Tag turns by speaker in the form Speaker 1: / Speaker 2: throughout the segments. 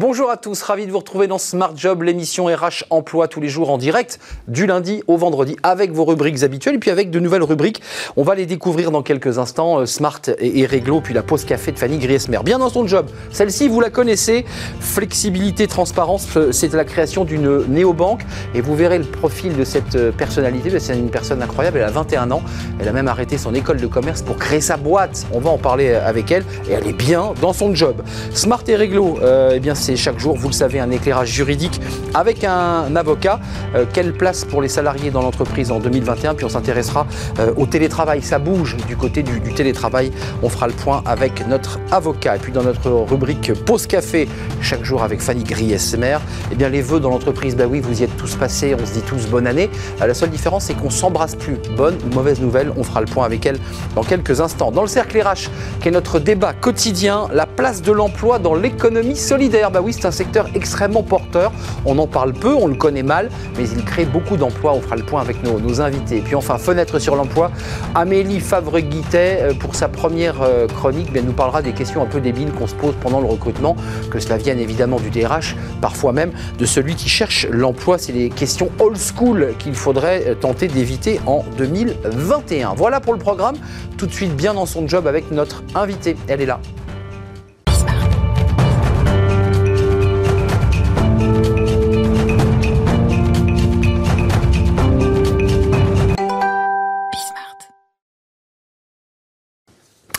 Speaker 1: Bonjour à tous, ravi de vous retrouver dans Smart Job, l'émission RH Emploi tous les jours en direct, du lundi au vendredi, avec vos rubriques habituelles et puis avec de nouvelles rubriques. On va les découvrir dans quelques instants, euh, Smart et, Réglo, puis la pause café de Fanny Griesmer. Bien dans son job, celle-ci, vous la connaissez, flexibilité, transparence, euh, c'est la création d'une néobanque et vous verrez le profil de cette euh, personnalité. C'est une personne incroyable, elle a 21 ans, elle a même arrêté son école de commerce pour créer sa boîte. On va en parler avec elle et elle est bien dans son job. Smart et Réglo, eh bien c'est c'est chaque jour, vous le savez, un éclairage juridique avec un avocat. Euh, quelle place pour les salariés dans l'entreprise en 2021 Puis on s'intéressera euh, au télétravail. Ça bouge du côté du, télétravail. On fera le point avec notre avocat. Et puis dans notre rubrique Pause Café, chaque jour avec Fanny Griesmer, eh les vœux dans l'entreprise, bah oui, vous y êtes tous passés, on se dit tous bonne année. Euh, la seule différence, c'est qu'on s'embrasse plus. Bonne ou mauvaise nouvelle, on fera le point avec elle dans quelques instants. Dans le cercle RH, qui est notre débat quotidien, la place de l'emploi dans l'économie solidaire. Bah oui, c'est un secteur extrêmement porteur. On en parle peu, on le connaît mal, mais il crée beaucoup d'emplois. On fera le point avec nos, invités. Et puis enfin, fenêtre sur l'emploi, Amélie Favre-Guittet, euh, pour sa première euh, chronique, bien, nous parlera des questions un peu débiles qu'on se pose pendant le recrutement, que cela vienne évidemment du DRH, parfois même de celui qui cherche l'emploi. C'est les questions old school qu'il faudrait euh, tenter d'éviter en 2021. Voilà pour le programme. Tout de suite bien dans son job avec notre invitée. Elle est là.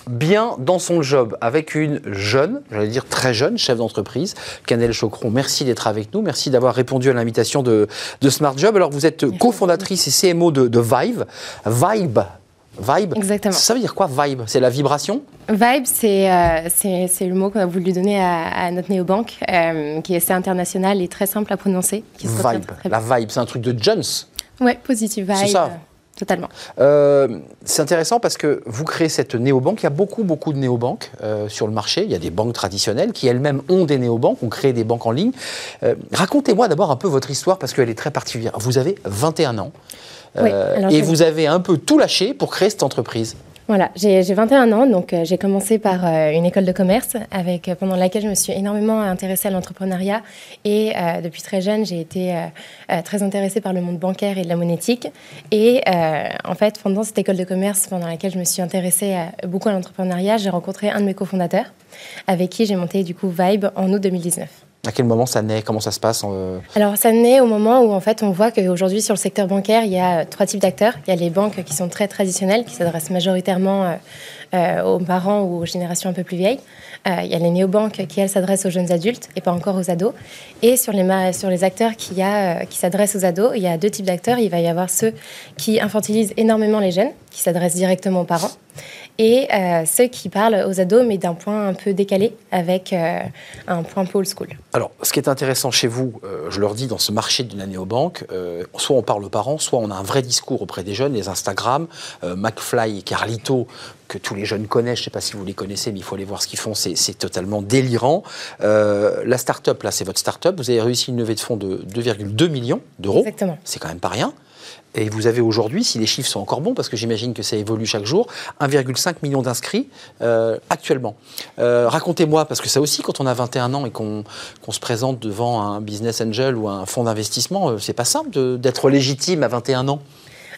Speaker 1: Bien dans son job avec une jeune, j'allais dire très jeune, chef d'entreprise, Canel Chocron. Merci d'être avec nous, merci d'avoir répondu à l'invitation de, Smart Job. Alors vous êtes cofondatrice et CMO de, de Vibe. Vibe, Vibe
Speaker 2: Exactement.
Speaker 1: Ça veut dire quoi, vibe? C'est la vibration?
Speaker 2: Vibe, c'est euh, le mot qu'on a voulu donner à, notre néobanque, euh, qui est assez international et très simple à prononcer.
Speaker 1: vibe. la vibe, c'est un truc de Jones
Speaker 2: Ouais, positive vibe.
Speaker 1: C'est ça
Speaker 2: Totalement.
Speaker 1: Euh, c'est intéressant parce que vous créez cette néobanque. Il y a beaucoup, beaucoup de néobanques euh, sur le marché. Il y a des banques traditionnelles qui elles-mêmes ont des néobanques, ont créé des banques en ligne. Euh, racontez-moi d'abord un peu votre histoire parce qu'elle est très particulière. Vous avez 21 ans et vous avez un peu tout lâché pour créer cette entreprise.
Speaker 2: Voilà, j'ai 21 ans, donc euh, j'ai commencé par euh, une école de commerce avec, euh, pendant laquelle je me suis énormément intéressée à l'entrepreneuriat et depuis très jeune, j'ai été très intéressée par le monde bancaire et de la monétique. Et en fait, pendant cette école de commerce pendant laquelle je me suis intéressée beaucoup à l'entrepreneuriat, j'ai rencontré un de mes cofondateurs avec qui j'ai monté du coup Vibe en août 2019.
Speaker 1: À quel moment ça naît? Comment ça se passe euh?
Speaker 2: Alors ça naît au moment où en fait on voit qu'aujourd'hui sur le secteur bancaire il y a trois types d'acteurs. Il y a les banques qui sont très traditionnelles, qui s'adressent majoritairement euh, euh, aux parents ou aux générations un peu plus vieilles. il y a les néobanques qui elles s'adressent aux jeunes adultes et pas encore aux ados. Et sur les, sur les acteurs qui, qui s'adressent aux ados, il y a deux types d'acteurs. Il va y avoir ceux qui infantilisent énormément les jeunes, qui s'adressent directement aux parents et euh, ceux qui parlent aux ados, mais d'un point un peu décalé, avec euh, un point old school.
Speaker 1: Alors, ce qui est intéressant chez vous, euh, je leur dis, dans ce marché d'une année aux banques, soit on parle aux parents, soit on a un vrai discours auprès des jeunes, les Instagram, McFly et Carlito, que tous les jeunes connaissent, je ne sais pas si vous les connaissez, mais il faut aller voir ce qu'ils font, c'est totalement délirant. la start-up, là, c'est votre start-up, vous avez réussi une levée de fonds de 2,2 millions d'euros.
Speaker 2: Exactement.
Speaker 1: C'est quand même pas rien. Et vous avez aujourd'hui, si les chiffres sont encore bons, parce que j'imagine que ça évolue chaque jour, 1,5 million d'inscrits euh, actuellement. Euh, racontez-moi, parce que ça aussi, quand on a 21 ans et qu'on se présente devant un business angel ou un fonds d'investissement, euh, c'est pas simple d'être légitime à 21 ans.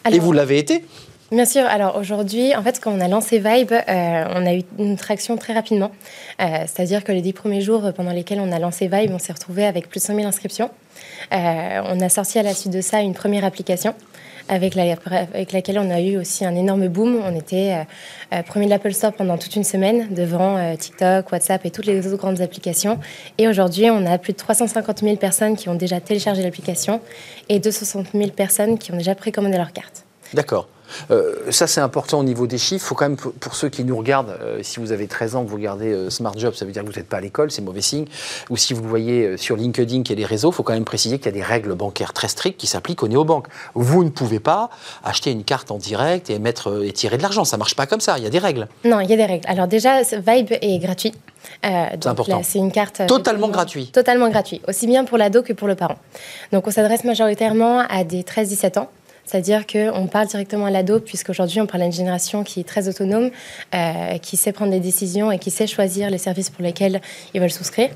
Speaker 1: et vous l'avez été
Speaker 2: Bien sûr. Alors aujourd'hui, en fait, quand on a lancé Vibe, on a eu une traction très rapidement. C'est-à-dire que les dix premiers jours pendant lesquels on a lancé Vibe, on s'est retrouvé avec plus de 100 000 inscriptions. on a sorti à la suite de ça une première application avec, laquelle on a eu aussi un énorme boom. On était euh, euh, premier de l'Apple Store pendant toute une semaine devant euh, TikTok, WhatsApp et toutes les autres grandes applications. Et aujourd'hui, on a plus de 350 000 personnes qui ont déjà téléchargé l'application et 260 000 personnes qui ont déjà précommandé leur carte.
Speaker 1: D'accord. Euh, ça, c'est important au niveau des chiffres. Il faut quand même, pour ceux qui nous regardent, euh, si vous avez 13 ans, que vous regardez euh, Smart Job, ça veut dire que vous n'êtes pas à l'école, c'est mauvais signe. Ou si vous le voyez sur LinkedIn, est les réseaux, il faut quand même préciser qu'il y a des règles bancaires très strictes qui s'appliquent aux néobanques. Vous ne pouvez pas acheter une carte en direct et, mettre, et tirer de l'argent. Ça ne marche pas comme ça. Il y a des règles.
Speaker 2: Non, il y a des règles. Alors déjà, Vibe est gratuit.
Speaker 1: c'est important.
Speaker 2: C'est une carte
Speaker 1: totalement gratuite.
Speaker 2: Totalement gratuit, aussi bien pour l'ado que pour le parent. Donc on s'adresse majoritairement à des 13-17 ans C'est-à-dire qu'on parle directement à l'ado, puisqu'aujourd'hui, on parle à une génération qui est très autonome, euh, qui sait prendre des décisions et qui sait choisir les services pour lesquels ils veulent souscrire.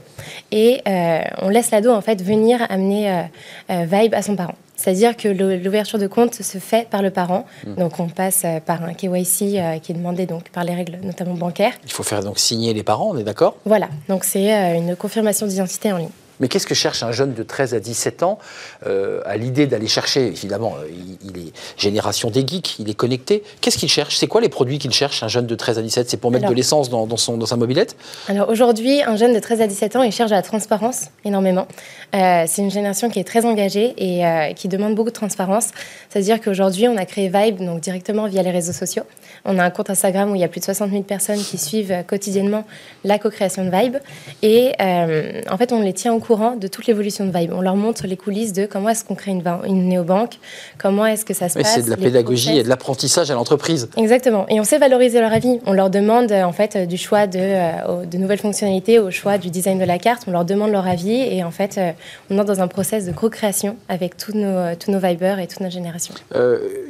Speaker 2: Et euh, on laisse l'ado, en fait, venir amener Vibe à son parent. C'est-à-dire que l'ouverture de compte se fait par le parent. Mmh. Donc on passe par un KYC qui est demandé donc par les règles notamment bancaires.
Speaker 1: Il faut faire donc signer les parents, on est d'accord?
Speaker 2: Voilà. Donc c'est une confirmation d'identité en ligne.
Speaker 1: Mais qu'est-ce que cherche un jeune de 13 à 17 ans euh, à l'idée d'aller chercher Évidemment, euh, il, est génération des geeks, il est connecté. Qu'est-ce qu'il cherche? C'est quoi les produits qu'il cherche, un jeune de 13 à 17 C'est pour mettre de l'essence dans, son, dans sa mobilette?
Speaker 2: Alors aujourd'hui, un jeune de 13 à 17 ans, il cherche la transparence énormément. Euh, c'est une génération qui est très engagée et euh, qui demande beaucoup de transparence. C'est-à-dire qu'aujourd'hui, on a créé Vibe donc directement via les réseaux sociaux. On a un compte Instagram où il y a plus de 60 000 personnes qui suivent quotidiennement la co-création de Vibe. Et en fait, on les tient au courant de toute l'évolution de Vibe. On leur montre les coulisses de comment est-ce qu'on crée une, une néobanque, comment est-ce que ça se passe.
Speaker 1: C'est de la pédagogie et de l'apprentissage à l'entreprise.
Speaker 2: Entre Et on sait valoriser leur avis. On leur demande en fait du choix de, euh, de nouvelles fonctionnalités au choix du design de la carte. On leur demande leur avis et en fait, euh, on entre dans un process de co-création avec tous nos, euh, tous nos Vibers et toute notre génération.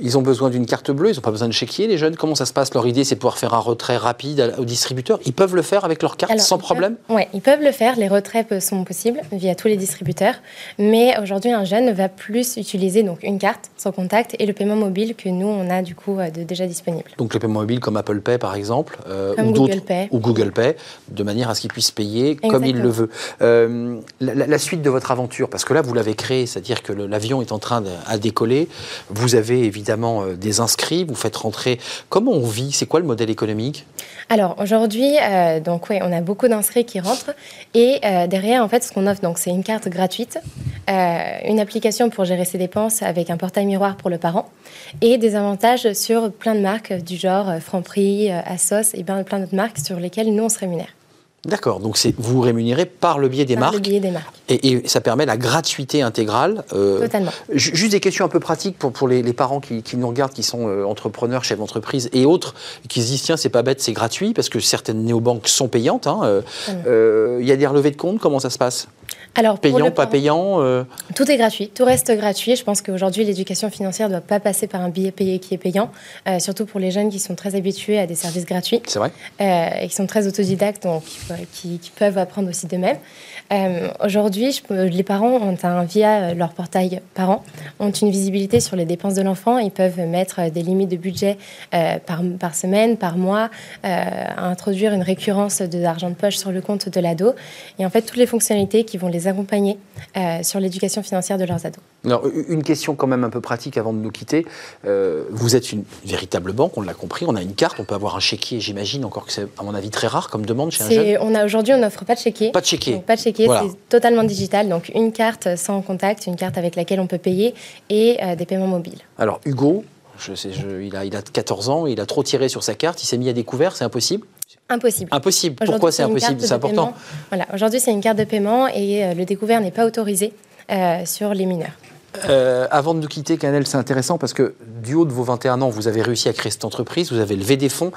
Speaker 1: ils ont besoin d'une carte bleue, ils n'ont pas besoin de chéquier, les jeunes. Comment ça se passe? Leur idée, c'est de pouvoir faire un retrait rapide au distributeur. Ils peuvent le faire avec leur carte sans problème?
Speaker 2: Oui, ils peuvent le faire. Les retraits sont possibles via tous les distributeurs. Mais aujourd'hui, un jeune va plus utiliser donc une carte sans contact et le paiement mobile que nous, on a du coup déjà disponible.
Speaker 1: Donc le paiement mobile comme Apple Pay par exemple,
Speaker 2: euh, ou, Google Pay.
Speaker 1: ou Google Pay, de manière à ce qu'il puisse payer comme il le veut. Euh, la, suite de votre aventure, parce que là vous l'avez créé, c'est-à-dire que l'avion est en train de, à décoller, vous avez évidemment euh, des inscrits, vous faites rentrer. Comment on vit? C'est quoi le modèle économique?
Speaker 2: Alors aujourd'hui, oui, on a beaucoup d'inscrits qui rentrent et derrière en fait ce qu'on offre donc c'est une carte gratuite, une application pour gérer ses dépenses avec un portail miroir pour le parent et des avantages sur plein de marques du genre euh, Franprix, euh, Asos et bien plein d'autres marques sur lesquelles nous on se rémunère.
Speaker 1: D'accord, donc c'est vous, vous rémunérez par le biais des
Speaker 2: par
Speaker 1: marques.
Speaker 2: Le biais des marques.
Speaker 1: Et, ça permet la gratuité intégrale.
Speaker 2: Euh, Totalement.
Speaker 1: Juste des questions un peu pratiques pour, pour les, parents qui, nous regardent, qui sont entrepreneurs, chefs d'entreprise et autres, qui se disent tiens, c'est pas bête, c'est gratuit, parce que certaines néobanques sont payantes. Hein, il y a des relevés de compte, comment ça se passe?
Speaker 2: Alors,
Speaker 1: payant, pas payant euh
Speaker 2: Tout est gratuit, tout reste gratuit. Je pense qu'aujourd'hui, l'éducation financière ne doit pas passer par un billet payé qui est payant, euh, surtout pour les jeunes qui sont très habitués à des services gratuits.
Speaker 1: C'est vrai.
Speaker 2: Euh, et qui sont très autodidactes, donc qui, peuvent apprendre aussi d'eux-mêmes. Aujourd'hui, les parents ont un, via leur portail parents, ont une visibilité sur les dépenses de l'enfant. Ils peuvent mettre des limites de budget par, par, semaine, par mois, introduire une récurrence de l'argent de poche sur le compte de l'ado. Et en fait, toutes les fonctionnalités qui vont les accompagner euh, sur l'éducation financière de leurs ados.
Speaker 1: Alors, une question quand même un peu pratique avant de nous quitter. Euh, vous êtes une véritable banque, on l'a compris, on a une carte, on peut avoir un chéquier, j'imagine, encore que c'est à mon avis très rare comme demande chez un jeune.
Speaker 2: On a aujourd'hui, on n'offre pas de chéquier.
Speaker 1: Pas de chéquier.
Speaker 2: pas de chéquier, c'est totalement digital. Donc une carte sans contact, une carte avec laquelle on peut payer et euh, des paiements mobiles.
Speaker 1: Alors Hugo, je sais, il, a, il a 14 ans, il a trop tiré sur sa carte, il s'est mis à découvert, c'est impossible?
Speaker 2: Impossible.
Speaker 1: Impossible. Pourquoi c'est impossible? C'est important.
Speaker 2: Voilà. Aujourd'hui, c'est une carte de paiement et euh, le découvert n'est pas autorisé euh, sur les mineurs.
Speaker 1: Euh, avant de nous quitter, Canel, c'est intéressant parce que du haut de vos 21 ans, vous avez réussi à créer cette entreprise, vous avez levé des fonds,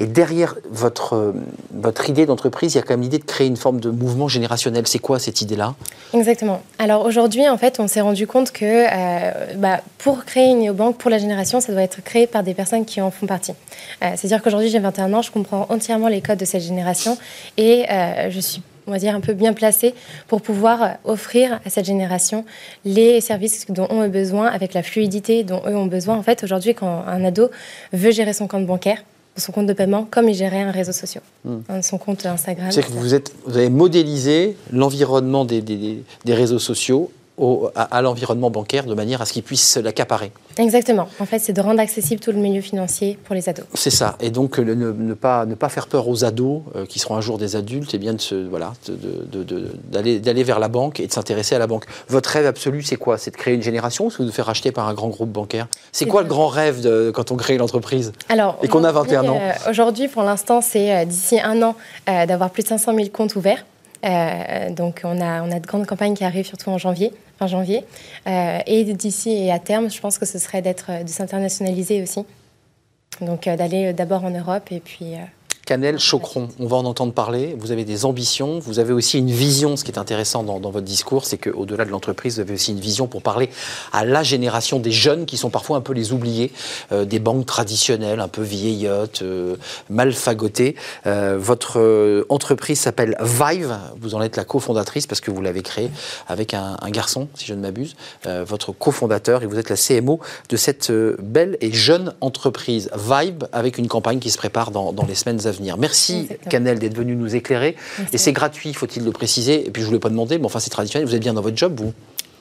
Speaker 1: et derrière votre, euh, votre idée d'entreprise, il y a quand même l'idée de créer une forme de mouvement générationnel. C'est quoi cette idée-là?
Speaker 2: Exactement. Alors aujourd'hui, en fait, on s'est rendu compte que euh, bah, pour créer une néobanque pour la génération, ça doit être créé par des personnes qui en font partie. C'est-à-dire qu'aujourd'hui, j'ai 21 ans, je comprends entièrement les codes de cette génération, et je suis on va dire, un peu bien placé pour pouvoir offrir à cette génération les services dont on a besoin, avec la fluidité dont eux ont besoin. En fait, aujourd'hui, quand un ado veut gérer son compte bancaire, son compte de paiement, comme il gérait un réseau social, hmm. son compte Instagram.
Speaker 1: C'est que vous, êtes, vous avez modélisé l'environnement des, des, des réseaux sociaux à, l'environnement bancaire de manière à ce qu'ils puissent l'accaparer.
Speaker 2: Exactement. En fait, c'est de rendre accessible tout le milieu financier pour les ados.
Speaker 1: C'est ça. Et donc, ne, pas, ne pas faire peur aux ados euh, qui seront un jour des adultes, et bien de se, voilà, d'aller, d'aller vers la banque et de s'intéresser à la banque. Votre rêve absolu, c'est quoi? C'est de créer une génération ou de vous faire racheter par un grand groupe bancaire? C'est quoi le grand rêve de, quand on crée l'entreprise?
Speaker 2: Alors,
Speaker 1: et qu'on a 21 ans
Speaker 2: euh, Aujourd'hui, pour l'instant, c'est euh, d'ici un an d'avoir plus de 500 000 comptes ouverts. donc on a, on a de grandes campagnes qui arrivent surtout en janvier fin janvier. Euh, et d'ici et à terme, je pense que ce serait d'être, de s'internationaliser aussi. Donc euh, d'aller d'abord en Europe et puis
Speaker 1: Chocron, on va en entendre parler. Vous avez des ambitions, vous avez aussi une vision. Ce qui est intéressant dans, votre discours, c'est qu'au-delà de l'entreprise, vous avez aussi une vision pour parler à la génération des jeunes qui sont parfois un peu les oubliés euh, des banques traditionnelles, un peu vieillottes, euh, mal fagotées. Euh, votre entreprise s'appelle Vive. Vous en êtes la cofondatrice parce que vous l'avez créée avec un, garçon, si je ne m'abuse, votre cofondateur, et vous êtes la CMO de cette belle et jeune entreprise Vibe avec une campagne qui se prépare dans les semaines à venir. Merci Canel d'être venu nous éclairer. Et c'est gratuit, faut-il le préciser. Et puis je ne voulais pas demander, mais enfin c'est traditionnel. Vous êtes bien dans votre job, vous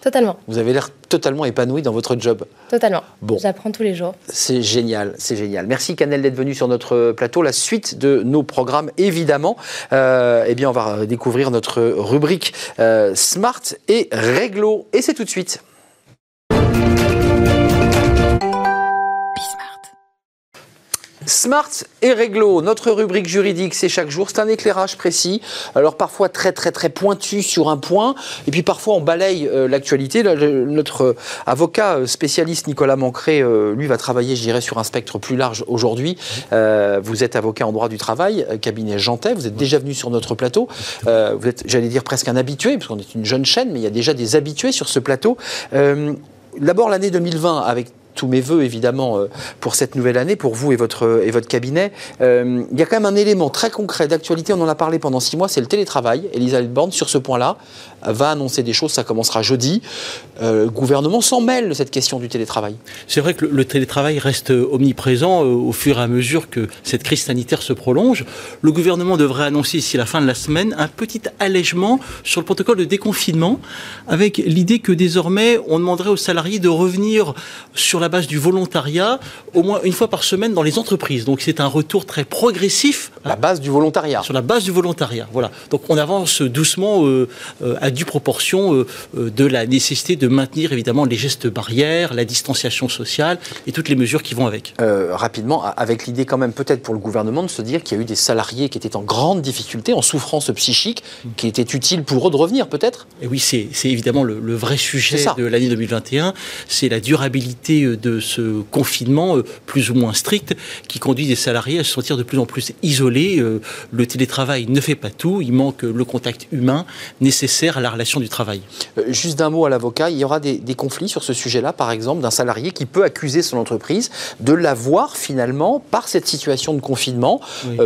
Speaker 2: Totalement.
Speaker 1: Vous avez l'air totalement épanoui dans votre job.
Speaker 2: Totalement. Bon. J'apprends tous les jours.
Speaker 1: C'est génial, c'est génial. Merci Canel d'être venu sur notre plateau. La suite de nos programmes, évidemment. Euh, eh bien, on va découvrir notre rubrique euh, Smart et Réglo. Et c'est tout de suite. Smart et réglo, notre rubrique juridique, c'est chaque jour, c'est un éclairage précis, alors parfois très très très pointu sur un point, et puis parfois on balaye euh, l'actualité. Notre euh, avocat euh, spécialiste Nicolas Mancré, lui, va travailler, je dirais, sur un spectre plus large aujourd'hui. vous êtes avocat en droit du travail, cabinet Jantet, vous êtes déjà venu sur notre plateau. vous êtes, j'allais dire, presque un habitué, parce qu'on est une jeune chaîne, mais il y a déjà des habitués sur ce plateau. D'abord l'année 2020 avec tous mes voeux évidemment euh, pour cette nouvelle année, pour vous et votre, et votre cabinet. Euh, il y a quand même un élément très concret d'actualité, on en a parlé pendant six mois, c'est le télétravail. Elisabeth Borne, sur ce point-là, va annoncer des choses, ça commencera jeudi. Euh, le gouvernement s'en mêle de cette question du télétravail.
Speaker 3: C'est vrai que le, télétravail reste omniprésent au fur et à mesure que cette crise sanitaire se prolonge. Le gouvernement devrait annoncer ici la fin de la semaine un petit allègement sur le protocole de déconfinement, avec l'idée que désormais on demanderait aux salariés de revenir sur la base du volontariat au moins une fois par semaine dans les entreprises. Donc c'est un retour très progressif.
Speaker 1: La base du volontariat.
Speaker 3: Sur la base du volontariat, voilà. Donc on avance doucement euh, euh, à due proportion euh, de la nécessité de maintenir évidemment les gestes barrières, la distanciation sociale et toutes les mesures qui vont avec.
Speaker 1: rapidement, avec l'idée quand même peut-être pour le gouvernement de se dire qu'il y a eu des salariés qui étaient en grande difficulté, en souffrance psychique, qui était utile pour eux de revenir peut-être?
Speaker 3: Et oui, c'est évidemment le, le, vrai sujet de l'année 2021, c'est la durabilité de ce confinement euh, plus ou moins strict qui conduit des salariés à se sentir de plus en plus isolés. Euh, le télétravail ne fait pas tout, il manque le contact humain nécessaire à la relation du travail.
Speaker 1: Euh, juste d'un mot à l'avocat, il y aura des, conflits sur ce sujet-là, par exemple, d'un salarié qui peut accuser son entreprise de l'avoir finalement, par cette situation de confinement,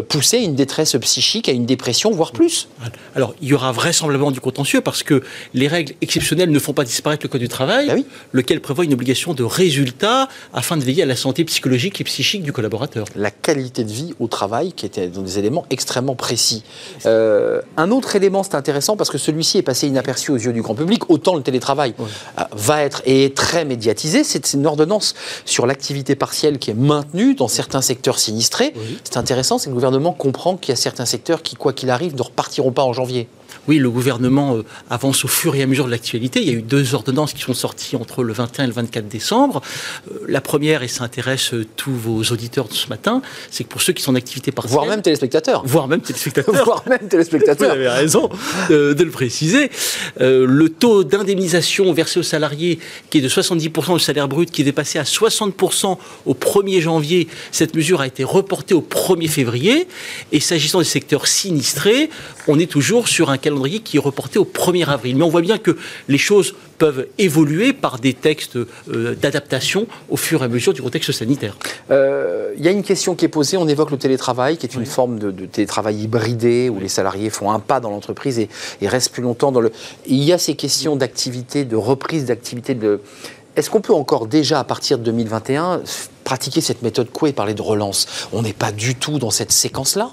Speaker 1: poussé à une détresse psychique, à une dépression, voire plus.
Speaker 3: Alors, il y aura vraisemblablement du contentieux parce que les règles exceptionnelles ne font pas disparaître le Code du travail, bah lequel prévoit une obligation de résultat afin de veiller à la santé psychologique et psychique du collaborateur.
Speaker 1: La qualité de vie au travail, qui était dans des éléments extrêmement précis. Euh, un autre élément, c'est intéressant parce que celui-ci est passé inaperçu aux yeux du grand public, autant le télétravail euh, va être et est très médiatisé. C'est une ordonnance sur l'activité partielle qui est maintenue dans certains secteurs sinistrés. C'est intéressant, c'est que le gouvernement comprend qu'il y a certains secteurs qui, quoi qu'il arrive, ne repartiront pas en janvier
Speaker 3: oui, le gouvernement euh, avance au fur et à mesure de l'actualité. Il y a eu deux ordonnances qui sont sorties entre le 21 et le 24 décembre. Euh, la première, et ça intéresse euh, tous vos auditeurs de ce matin, c'est que pour ceux qui sont en activité partielle...
Speaker 1: Voire même téléspectateurs.
Speaker 3: Voire même téléspectateurs.
Speaker 1: voire même téléspectateurs.
Speaker 3: Vous avez raison de, le préciser. le taux d'indemnisation versé aux salariés, qui est de 70% du salaire brut, qui est dépassé à 60% au 1er janvier, cette mesure a été reportée au 1er février. Et s'agissant des secteurs sinistrés, on est toujours sur un calendrier qui est reporté au 1er avril. Mais on voit bien que les choses peuvent évoluer par des textes euh, d'adaptation au fur et à mesure du contexte sanitaire.
Speaker 1: Euh, il y a une question qui est posée, on évoque le télétravail, qui est une forme de, télétravail hybridé, où les salariés font un pas dans l'entreprise et, restent plus longtemps dans le... Il y a ces questions d'activité, de reprise d'activité de... Est-ce qu'on peut encore déjà, à partir de 2021, pratiquer cette méthode Coué et parler de relance? On n'est pas du tout dans cette séquence-là?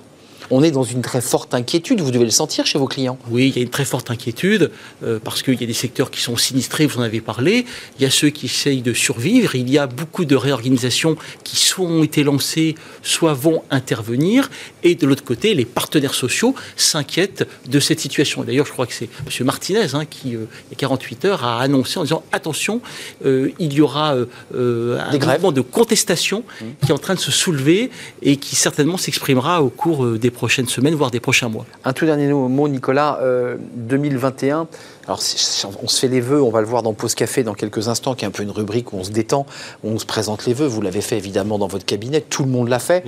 Speaker 1: On est dans une très forte inquiétude. Vous devez le sentir chez vos clients.
Speaker 3: Oui, il y a une très forte inquiétude euh, parce qu'il y a des secteurs qui sont sinistrés, vous en avez parlé. Il y a ceux qui essayent de survivre. Il y a beaucoup de réorganisations qui soit ont été lancées, soit vont intervenir. Et de l'autre côté, les partenaires sociaux s'inquiètent de cette situation. D'ailleurs, je crois que c'est M. Martinez hein, qui, euh, il y a 48 heures, a annoncé en disant attention, euh, il y aura un mouvement de contestation mmh. qui est en train de se soulever et qui certainement s'exprimera au cours des prochaines semaines, voire des prochains mois.
Speaker 1: Un tout dernier mot, Nicolas. 2021, alors on se fait les vœux, on va le voir dans Pause Café dans quelques instants, qui est un peu une rubrique où on se détend, où on se présente les vœux. Vous l'avez fait évidemment dans votre cabinet, tout le monde l'a fait.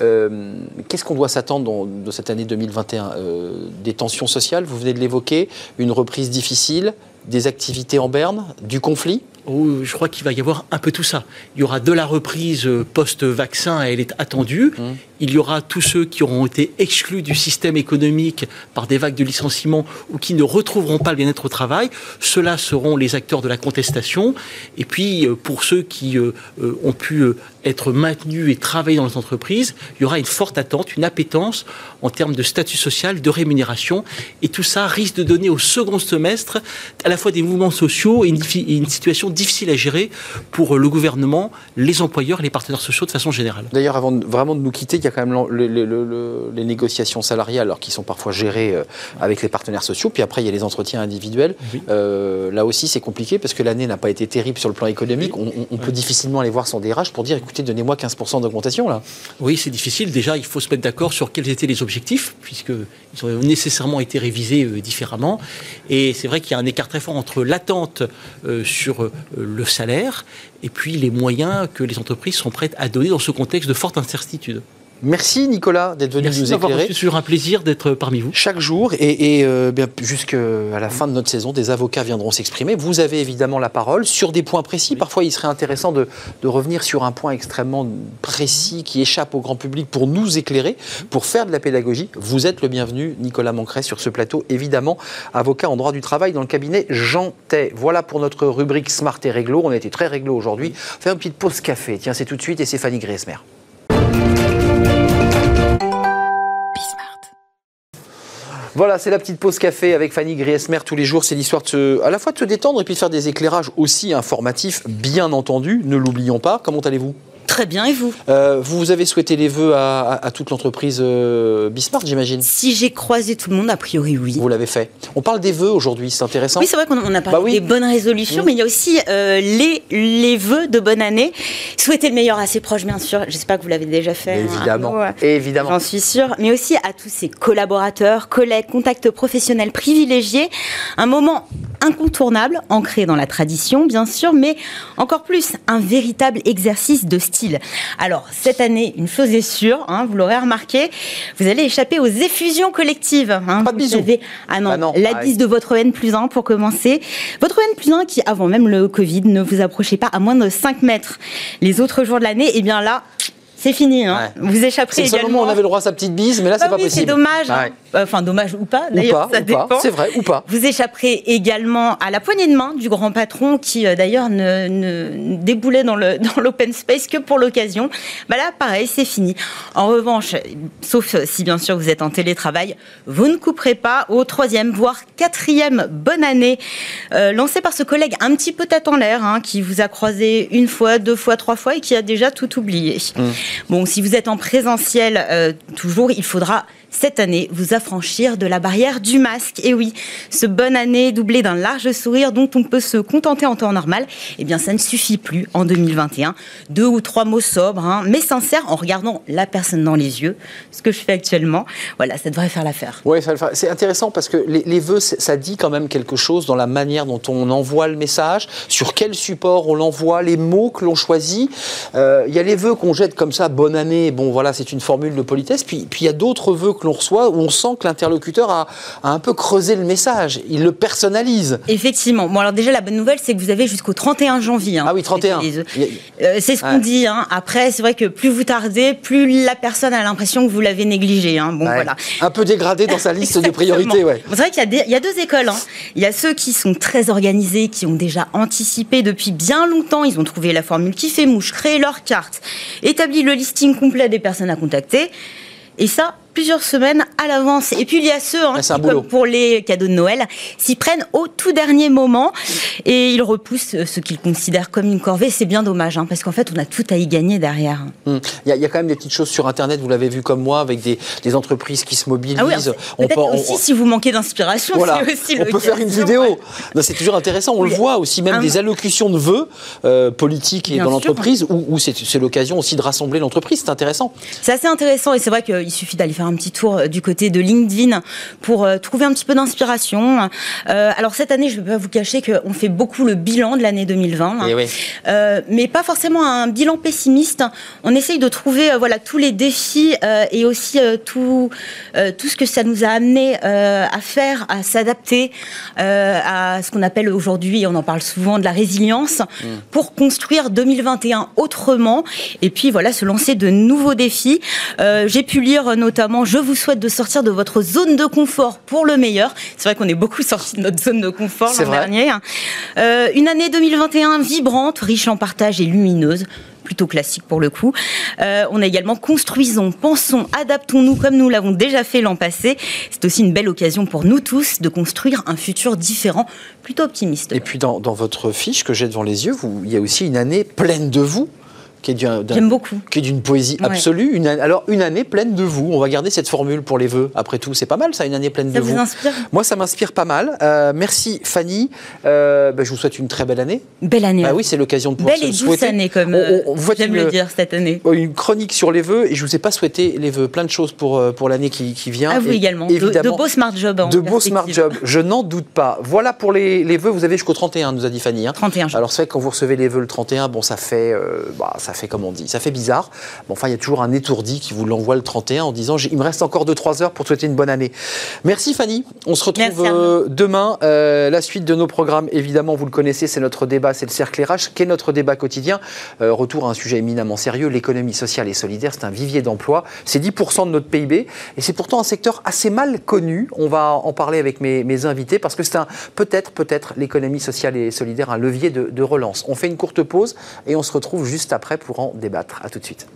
Speaker 1: Euh, qu'est-ce qu'on doit s'attendre de cette année 2021 euh, Des tensions sociales, vous venez de l'évoquer, une reprise difficile, des activités en berne, du conflit?
Speaker 3: Oh, je crois qu'il va y avoir un peu tout ça. Il y aura de la reprise post-vaccin, elle est attendue. Mmh. Il y aura tous ceux qui auront été exclus du système économique par des vagues de licenciements ou qui ne retrouveront pas le bien-être au travail. Ceux-là seront les acteurs de la contestation. Et puis, euh, pour ceux qui ont pu être maintenus et travailler dans les entreprises, il y aura une forte attente, une appétence en termes de statut social, de rémunération. Et tout ça risque de donner au second semestre à la fois des mouvements sociaux et une, situation difficile à gérer pour le gouvernement, les employeurs et les partenaires sociaux de façon générale.
Speaker 1: D'ailleurs, avant vraiment de nous quitter, il y a quand même les négociations salariales alors, qui sont parfois gérées euh, avec les partenaires sociaux. Puis après, il y a les entretiens individuels. Euh, là aussi, c'est compliqué parce que l'année n'a pas été terrible sur le plan économique. On, peut difficilement aller voir son DRH pour dire donnez-moi 15% d'augmentation là.
Speaker 3: Oui, c'est difficile. Déjà, il faut se mettre d'accord sur quels étaient les objectifs, puisqu'ils ont nécessairement été révisés euh, différemment. Et c'est vrai qu'il y a un écart très fort entre l'attente euh, sur euh, le salaire et puis les moyens que les entreprises sont prêtes à donner dans ce contexte de forte incertitude.
Speaker 1: Merci Nicolas d'être venu nous éclairer.
Speaker 3: C'est toujours un plaisir d'être parmi vous.
Speaker 1: Chaque jour et, euh, jusqu'à la fin de notre saison, des avocats viendront s'exprimer. Vous avez évidemment la parole sur des points précis. Parfois, il serait intéressant de, revenir sur un point extrêmement précis qui échappe au grand public pour nous éclairer, pour faire de la pédagogie. Vous êtes le bienvenu, Nicolas Mancret, sur ce plateau, évidemment, avocat en droit du travail dans le cabinet Jean Tay. Voilà pour notre rubrique Smart et Réglo. On a été très réglo aujourd'hui. Fait une petite pause café. Tiens, c'est tout de suite et c'est Fanny Griesmer. Voilà, c'est la petite pause café avec Fanny Griesmer tous les jours. C'est l'histoire à la fois de se détendre et puis de faire des éclairages aussi informatifs, bien entendu. Ne l'oublions pas. Comment allez-vous?
Speaker 4: Très bien, et vous
Speaker 1: euh, Vous avez souhaité les vœux à, toute l'entreprise euh, Bismarck, j'imagine
Speaker 4: Si j'ai croisé tout le monde, a priori oui.
Speaker 1: Vous l'avez fait. On parle des vœux aujourd'hui, c'est intéressant.
Speaker 4: Oui, c'est vrai qu'on a parlé bah des bonnes résolutions, mmh. mais il y a aussi euh, les, les vœux de bonne année. Souhaiter le meilleur à ses proches, bien sûr. J'espère que vous l'avez déjà fait.
Speaker 1: Hein. Évidemment. Évidemment.
Speaker 4: J'en suis sûre. Mais aussi à tous ses collaborateurs, collègues, contacts professionnels privilégiés. Un moment incontournable, ancré dans la tradition, bien sûr, mais encore plus un véritable exercice de style. Alors, cette année, une chose est sûre, hein, vous l'aurez remarqué, vous allez échapper aux effusions collectives.
Speaker 1: Hein. Pas de bisous.
Speaker 4: Ah non, bah la bise de votre N plus 1 pour commencer. Votre N plus 1 qui, avant même le Covid, ne vous approchez pas à moins de 5 mètres. Les autres jours de l'année, eh bien là, c'est fini. Hein. Vous échapperez
Speaker 1: également. C'est le on avait le droit à sa petite bise, mais là, c'est bah pas possible.
Speaker 4: C'est dommage. Hein. Enfin, dommage ou pas, d'ailleurs, ça dépend.
Speaker 1: C'est vrai, ou pas.
Speaker 4: Vous échapperez également à la poignée de main du grand patron qui, euh, d'ailleurs, ne, ne, déboulait dans l'open dans space que pour l'occasion. Bah là, pareil, c'est fini. En revanche, sauf si, bien sûr, vous êtes en télétravail, vous ne couperez pas au troisième, voire quatrième bonne année euh, lancé par ce collègue un petit peu tête en l'air, hein, qui vous a croisé une fois, deux fois, trois fois et qui a déjà tout oublié. Mmh. Bon, si vous êtes en présentiel, euh, toujours, il faudra cette année vous affranchir de la barrière du masque. Et oui, ce bonne année doublé d'un large sourire dont on peut se contenter en temps normal, eh bien ça ne suffit plus en 2021. Deux ou trois mots sobres, hein, mais sincères en regardant la personne dans les yeux, ce que je fais actuellement. Voilà, ça devrait faire l'affaire.
Speaker 1: Oui, c'est intéressant parce que les, les vœux, ça dit quand même quelque chose dans la manière dont on envoie le message, sur quel support on l'envoie, les mots que l'on choisit. Euh, il y a les vœux qu'on jette comme ça, bonne année, bon voilà, c'est une formule de politesse. Puis il y a d'autres vœux l'on reçoit où on sent que l'interlocuteur a, un peu creusé le message. Il le personnalise.
Speaker 4: Effectivement. Bon, alors déjà, la bonne nouvelle, c'est que vous avez jusqu'au 31 janvier. Hein,
Speaker 1: ah oui, 31.
Speaker 4: Euh, c'est ce qu'on dit. Hein. Après, c'est vrai que plus vous tardez, plus la personne a l'impression que vous l'avez négligé. Hein. Bon, voilà.
Speaker 1: Un peu dégradé dans sa liste de priorités. Ouais.
Speaker 4: C'est vrai qu'il y, y, a deux écoles. Il y a ceux qui sont très organisés, qui ont déjà anticipé depuis bien longtemps. Ils ont trouvé la formule qui fait mouche, créé leur carte, établi le listing complet des personnes à contacter. Et ça, plusieurs semaines à l'avance. Et puis il y a ceux hein, qui, comme pour les cadeaux de Noël, s'y prennent au tout dernier moment et ils repoussent ce qu'ils considèrent comme une corvée. C'est bien dommage hein, parce qu'en fait on a tout à y gagner derrière.
Speaker 1: Hum. Il, y a, quand même des petites choses sur Internet, vous l'avez vu comme moi, avec des, entreprises qui se mobilisent.
Speaker 4: Ah on peut aussi si vous manquez d'inspiration, c'est aussi
Speaker 1: On peut faire une vidéo. C'est toujours intéressant. On le voit aussi même des allocutions de vœux euh, politiques et dans l'entreprise où, où c'est l'occasion aussi de rassembler l'entreprise. C'est intéressant.
Speaker 4: C'est assez intéressant et c'est vrai qu'il suffit d'aller faire faire un petit tour du côté de LinkedIn pour trouver un petit peu d'inspiration. alors cette année, je ne vais pas vous cacher qu'on fait beaucoup le bilan de l'année 2020, eh mais pas forcément un bilan pessimiste. On essaye de trouver voilà tous les défis et aussi tout tout ce que ça nous a amené à faire, à s'adapter à ce qu'on appelle aujourd'hui, on en parle souvent, de la résilience, mm. pour construire 2021 autrement. Et puis voilà, se lancer de nouveaux défis. Euh, j'ai pu lire notamment Je vous souhaite de sortir de votre zone de confort pour le meilleur. C'est vrai qu'on est beaucoup sorti de notre zone de confort l'an dernier. Euh, une année 2021 vibrante, riche en partage et lumineuse plutôt classique pour le coup. Euh, on a également construisons, pensons, adaptons-nous comme nous l'avons déjà fait l'an passé. C'est aussi une belle occasion pour nous tous de construire un futur différent, plutôt optimiste.
Speaker 1: Et puis dans, dans votre fiche que j'ai devant les yeux, vous, il y a aussi une année pleine de vous qui est
Speaker 4: beaucoup.
Speaker 1: Qui est d'une poésie absolue. Une, alors, une année pleine de vous. On va garder cette formule pour les vœux. Après tout, c'est pas mal, ça, une année pleine de vous.
Speaker 4: Ça vous inspire?
Speaker 1: Moi, ça m'inspire pas mal. Euh, merci, Fanny. Euh, ben, je vous souhaite une très belle année.
Speaker 4: Belle année.
Speaker 1: Bah oui, c'est l'occasion de pouvoir
Speaker 4: belle et douce année, comme j'aime le dire cette année.
Speaker 1: Une chronique sur les vœux. Et je vous ai pas souhaité les vœux. Plein de choses pour, euh, pour l'année qui, qui, vient.
Speaker 4: À vous également. de, beaux smart jobs.
Speaker 1: de beaux smart jobs. Je n'en doute pas. Voilà pour les, les vœux. Vous avez jusqu'au 31, nous a dit Fanny. Hein.
Speaker 4: 31
Speaker 1: Alors, c'est vrai que quand vous recevez les vœux le 31, bon, ça fait, bah, ça fait comme on dit. Ça fait bizarre. Bon, enfin, il y a toujours un étourdi qui vous l'envoie le 31 en disant il me reste encore 2-3 heures pour souhaiter une bonne année. Merci Fanny. On se retrouve euh, demain. Euh, la suite de nos programmes, évidemment, vous le connaissez, c'est notre débat, c'est le cercle RH. Qu'est notre débat quotidien euh, Retour à un sujet éminemment sérieux l'économie sociale et solidaire. C'est un vivier d'emploi. C'est 10% de notre PIB et c'est pourtant un secteur assez mal connu. On va en parler avec mes, invités parce que c'est peut-être, peut-être l'économie sociale et solidaire un levier de, de relance. On fait une courte pause et on se retrouve juste après pour en débattre tout de suite.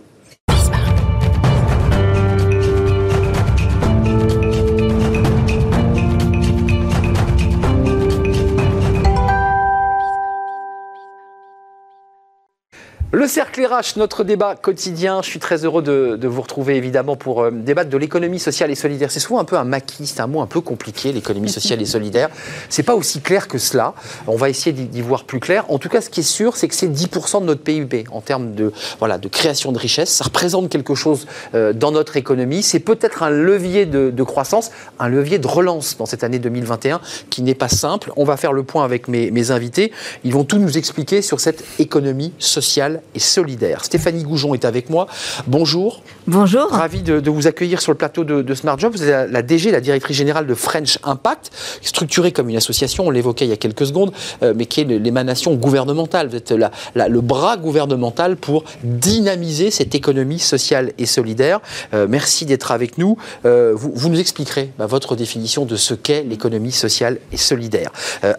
Speaker 1: Le cercle RH, notre débat quotidien. Je suis très heureux de, vous retrouver évidemment pour euh, débattre de l'économie sociale et solidaire. C'est souvent un peu un maquis, c'est un mot un peu compliqué, l'économie sociale et solidaire. C'est pas aussi clair que cela. On va essayer d'y voir plus clair. En tout cas, ce qui est sûr, c'est que c'est 10% de notre PIB en termes de, voilà, de création de richesse. Ça représente quelque chose euh, dans notre économie. C'est peut-être un levier de, de, croissance, un levier de relance dans cette année 2021 qui n'est pas simple. On va faire le point avec mes, mes invités. Ils vont tout nous expliquer sur cette économie sociale et solidaire. Stéphanie Goujon est avec moi. Bonjour.
Speaker 5: Bonjour.
Speaker 1: Ravi de, vous accueillir sur le plateau de, Smart Job. Vous êtes la, DG, la directrice générale de French Impact, structurée comme une association, on l'évoquait il y a quelques secondes, euh, mais qui est l'émanation gouvernementale. Vous êtes le bras gouvernemental pour dynamiser cette économie sociale et solidaire. Euh, merci d'être avec nous. Euh, vous, nous expliquerez bah, votre définition de ce qu'est l'économie sociale et solidaire.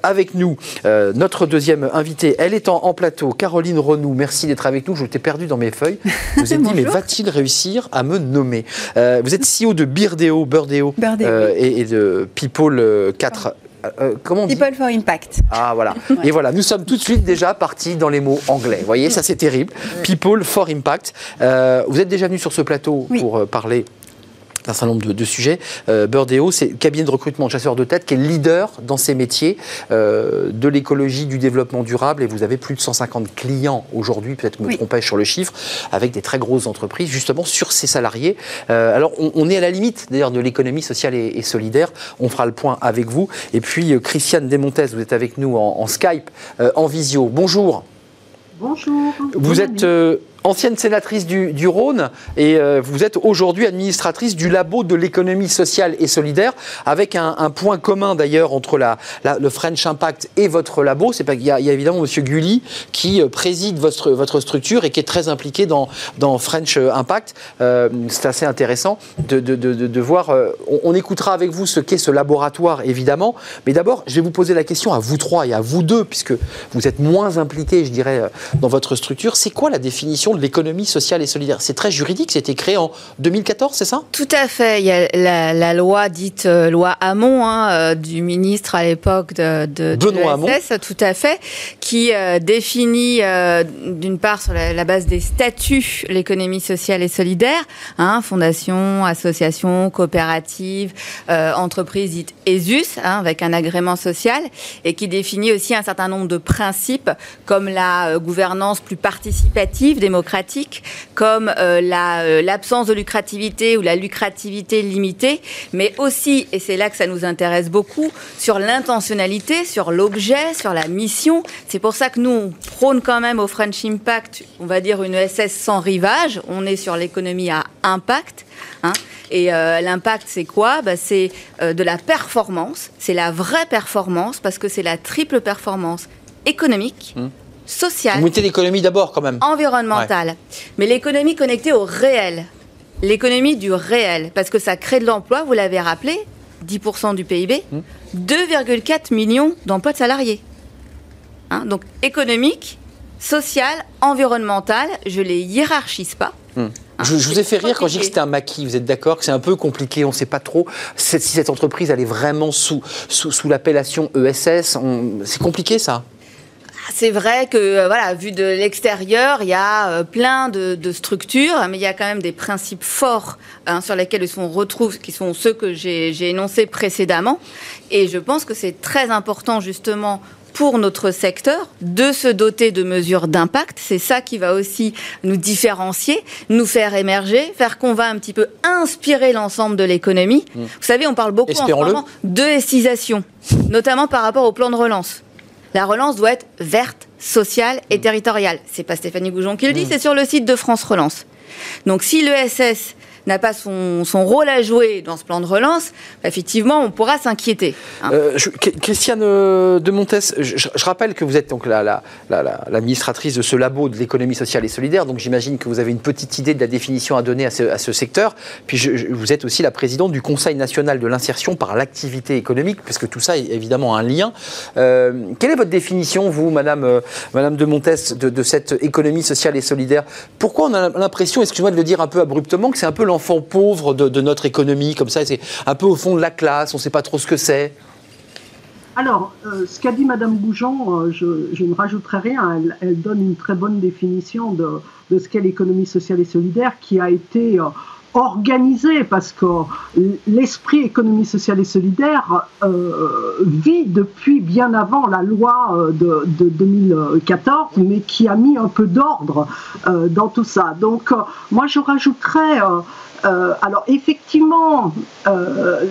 Speaker 1: avec nous, notre deuxième invitée, elle est en, en plateau, Caroline Renou. Merci d'être avec nous. Je t'ai perdu dans mes feuilles. Vous êtes dit, mais va-t-il réussir à me nommer euh, Vous êtes CEO de Birdeo, Birdeo, euh, et, de People 4.
Speaker 5: Euh, comment on dit People for Impact.
Speaker 1: Ah voilà. Et voilà, nous sommes tout de suite déjà partis dans les mots anglais. Vous voyez, ça c'est terrible. People for Impact. vous êtes déjà venu sur ce plateau pour parler un certain nombre de, sujets. Euh, Burdeo, c'est le cabinet de recrutement de chasseurs de tête qui est leader dans ces métiers euh, de l'écologie, du développement durable. Et vous avez plus de 150 clients aujourd'hui, peut-être que je me trompais sur le chiffre, avec des très grosses entreprises, justement sur ces salariés. Euh, alors, on, est à la limite, d'ailleurs, de l'économie sociale et, solidaire. On fera le point avec vous. Et puis, euh, Christiane Desmontes, vous êtes avec nous en, en Skype, en visio. Bonjour.
Speaker 6: Bonjour.
Speaker 1: Vous êtes ancienne sénatrice du, Rhône, et euh, vous êtes aujourd'hui administratrice du labo de l'économie sociale et solidaire, avec un, point commun d'ailleurs entre le French Impact et votre labo. C'est qu'il y, a évidemment M. Gulli qui euh, préside votre, structure et qui est très impliqué dans, French Impact. Euh, c'est assez intéressant de, voir. On, on, écoutera avec vous ce qu'est ce laboratoire, évidemment. Mais d'abord, je vais vous poser la question à vous trois et à vous deux, puisque vous êtes moins impliqués, je dirais, dans votre structure. C'est quoi la définition de l'économie sociale et solidaire. C'est très juridique, c'était créé en 2014, c'est ça?
Speaker 5: Tout à fait. Il y a la, loi dite euh, loi Hamon hein, euh, du ministre à l'époque de, de,
Speaker 1: Benoît Hamon.
Speaker 5: tout à fait, qui euh, définit d'une part sur la, base des statuts l'économie sociale et solidaire, hein, fondation, association, coopérative, entreprise dite ESUS, hein, avec un agrément social, et qui définit aussi un certain nombre de principes comme la gouvernance plus participative, démocratique, comme euh, la, l'absence de lucrativité ou la lucrativité limitée, mais aussi, et c'est là que ça nous intéresse beaucoup, sur l'intentionnalité, sur l'objet, sur la mission. C'est pour ça que nous, on prône quand même au French Impact, on va dire une SS sans rivage. On est sur l'économie à impact. Hein. Et euh, l'impact, c'est quoi? Bah, C'est euh, de la performance. C'est la vraie performance parce que c'est la triple performance économique, mmh. Sociale.
Speaker 1: Vous l'économie d'abord, quand même.
Speaker 5: Environnementale. Mais l'économie connectée au réel. L'économie du réel. Parce que ça crée de l'emploi, vous l'avez rappelé, 10% du PIB, 2,4 mmh. millions d'emplois de salariés. Hein, donc économique, social, environnemental, je les hiérarchise pas.
Speaker 1: Hmm. Ah, je, vous ai fait rire quand je dis que c'était un maquis. Vous êtes d'accord que c'est un peu compliqué, on ne sait pas trop si cette entreprise elle est vraiment sous, sous, l'appellation ESS. C'est compliqué ça?
Speaker 5: C'est vrai que, euh, voilà, vu de l'extérieur, il y a euh, plein de, structures, mais il y a quand même des principes forts hein, sur lesquels on retrouve, qui sont ceux que j'ai énoncés précédemment. Et je pense que c'est très important, justement, pour notre secteur de se doter de mesures d'impact. C'est ça qui va aussi nous différencier, nous faire émerger, faire qu'on va un petit peu inspirer l'ensemble de l'économie. Mmh. Vous savez, on parle beaucoup en ce moment de notamment par rapport au plan de relance. La relance doit être verte, sociale et territoriale. C'est pas Stéphanie Goujon qui le dit, mmh. c'est sur le site de France Relance. Donc si l'ESS n'a pas son, rôle à jouer dans ce plan de relance, effectivement, on pourra s'inquiéter.
Speaker 1: Hein. Euh, Christiane euh, de Montes, je, rappelle que vous êtes donc l'administratrice de ce labo de l'économie sociale et solidaire, donc j'imagine que vous avez une petite idée de la définition à donner à ce, secteur. Puis vous êtes aussi la présidente du Conseil national de l'insertion par l'activité économique, parce que tout ça est évidemment un lien. Euh, quelle est votre définition, vous, Madame, Madame de Montes, de, de cette économie sociale et solidaire? Pourquoi on a l'impression, excusez-moi de le dire un peu abruptement, que c'est un peu pauvre de, notre économie, comme ça, c'est un peu au fond de la classe, on ne sait pas trop ce que c'est.
Speaker 6: Alors, euh, ce qu'a dit Madame Goujon, euh, je, ne rajouterai rien. Elle, donne une très bonne définition de, ce qu'est l'économie sociale et solidaire, qui a été euh, organisée parce que l'esprit économie sociale et solidaire vit depuis bien avant la loi de, de, 2014, mais qui a mis un peu d'ordre dans tout ça. Donc, moi, je rajouterais euh, alors effectivement, euh,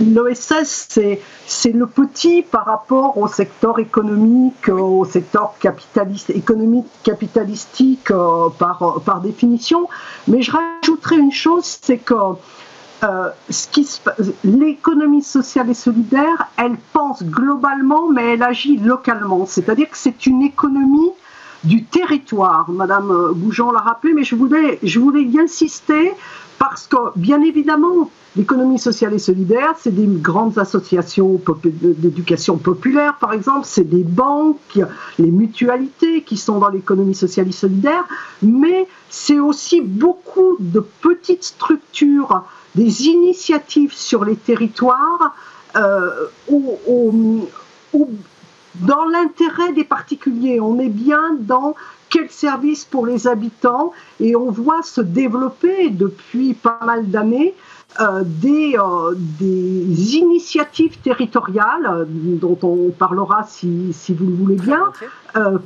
Speaker 6: l'OSS, c'est le petit par rapport au secteur économique, au secteur capitaliste, économique capitalistique euh, par, par définition. Mais je rajouterais une chose, c'est que l'économie sociale et solidaire, elle pense globalement, mais elle agit localement. C'est-à-dire que c'est une économie du territoire. Madame Goujon l'a rappelé, mais je voulais, je voulais y insister parce que, bien évidemment, l'économie sociale et solidaire, c'est des grandes associations d'éducation populaire, par exemple, c'est des banques, les mutualités qui sont dans l'économie sociale et solidaire, mais c'est aussi beaucoup de petites structures, des initiatives sur les territoires euh, dans l'intérêt des particuliers. On est bien dans quel service pour les habitants et on voit se développer depuis pas mal d'années euh, des, euh, des, initiatives territoriales, euh, dont on parlera si, si vous le voulez bien,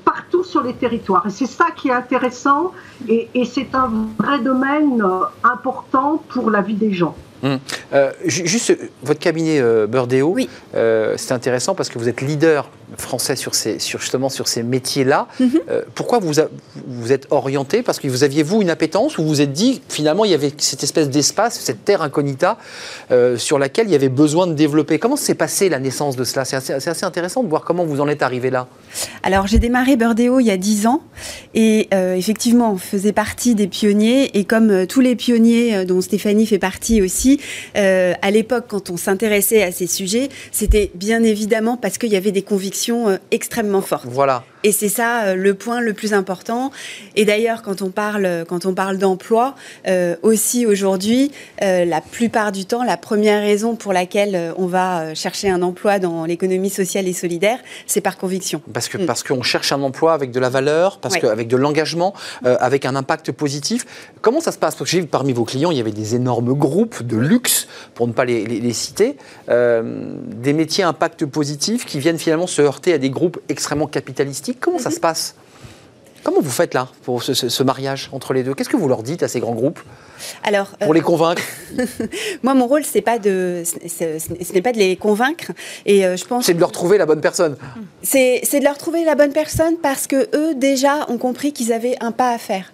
Speaker 6: partout sur les territoires. Et c'est ça qui est intéressant et, et c'est un vrai domaine important pour la vie des gens.
Speaker 1: Hum. juste, votre cabinet Burdeo, oui. c'est intéressant parce que vous êtes leader français sur, ces, sur justement sur ces métiers-là. Mhm. Euh, pourquoi vous vous êtes orienté? Parce que vous aviez, vous, une appétence ou vous vous êtes dit, finalement, il y avait cette espèce d'espace, cette terre incognita euh, sur laquelle il y avait besoin de développer? Comment s'est passée la naissance de cela? C'est assez, assez, intéressant de voir comment vous en êtes arrivé là.
Speaker 7: Alors, j'ai démarré Burdeo il y a 10 ans et euh, effectivement, on faisait partie des pionniers et comme tous les pionniers dont Stéphanie fait partie aussi, à l'époque, quand on s'intéressait à ces sujets, c'était bien évidemment parce qu'il y avait des convictions euh, extrêmement forte.
Speaker 1: Voilà.
Speaker 7: Et c'est ça euh, le point le plus important. Et d'ailleurs, quand on parle, quand on parle d'emploi, euh, aussi aujourd'hui, la plupart du temps, la première raison pour laquelle on va chercher un emploi dans l'économie sociale et solidaire, c'est par conviction.
Speaker 1: Parce que mm. parce qu'on cherche un emploi avec de la valeur, parce qu'avec de l'engagement, avec un impact positif. Comment ça se passe? Parce que j'ai vu parmi vos clients, il y avait des énormes groupes de luxe, pour ne pas les, les, les citer, des métiers impact positif qui viennent finalement se heurter à des groupes extrêmement capitalistiques. Comment ça se passe Comment vous faites là pour ce, ce- ce mariage entre les deux? Qu'est-ce que vous leur dites à ces grands groupes?
Speaker 7: Alors,
Speaker 1: pour les convaincre?
Speaker 7: Moi, mon rôle, c'est pas de, ce n'est pas de les convaincre. Et euh, je pense
Speaker 1: C'est de leur trouver la bonne personne.
Speaker 7: C'est c'est de leur trouver la bonne personne parce que eux déjà ont compris qu'ils avaient un pas à faire.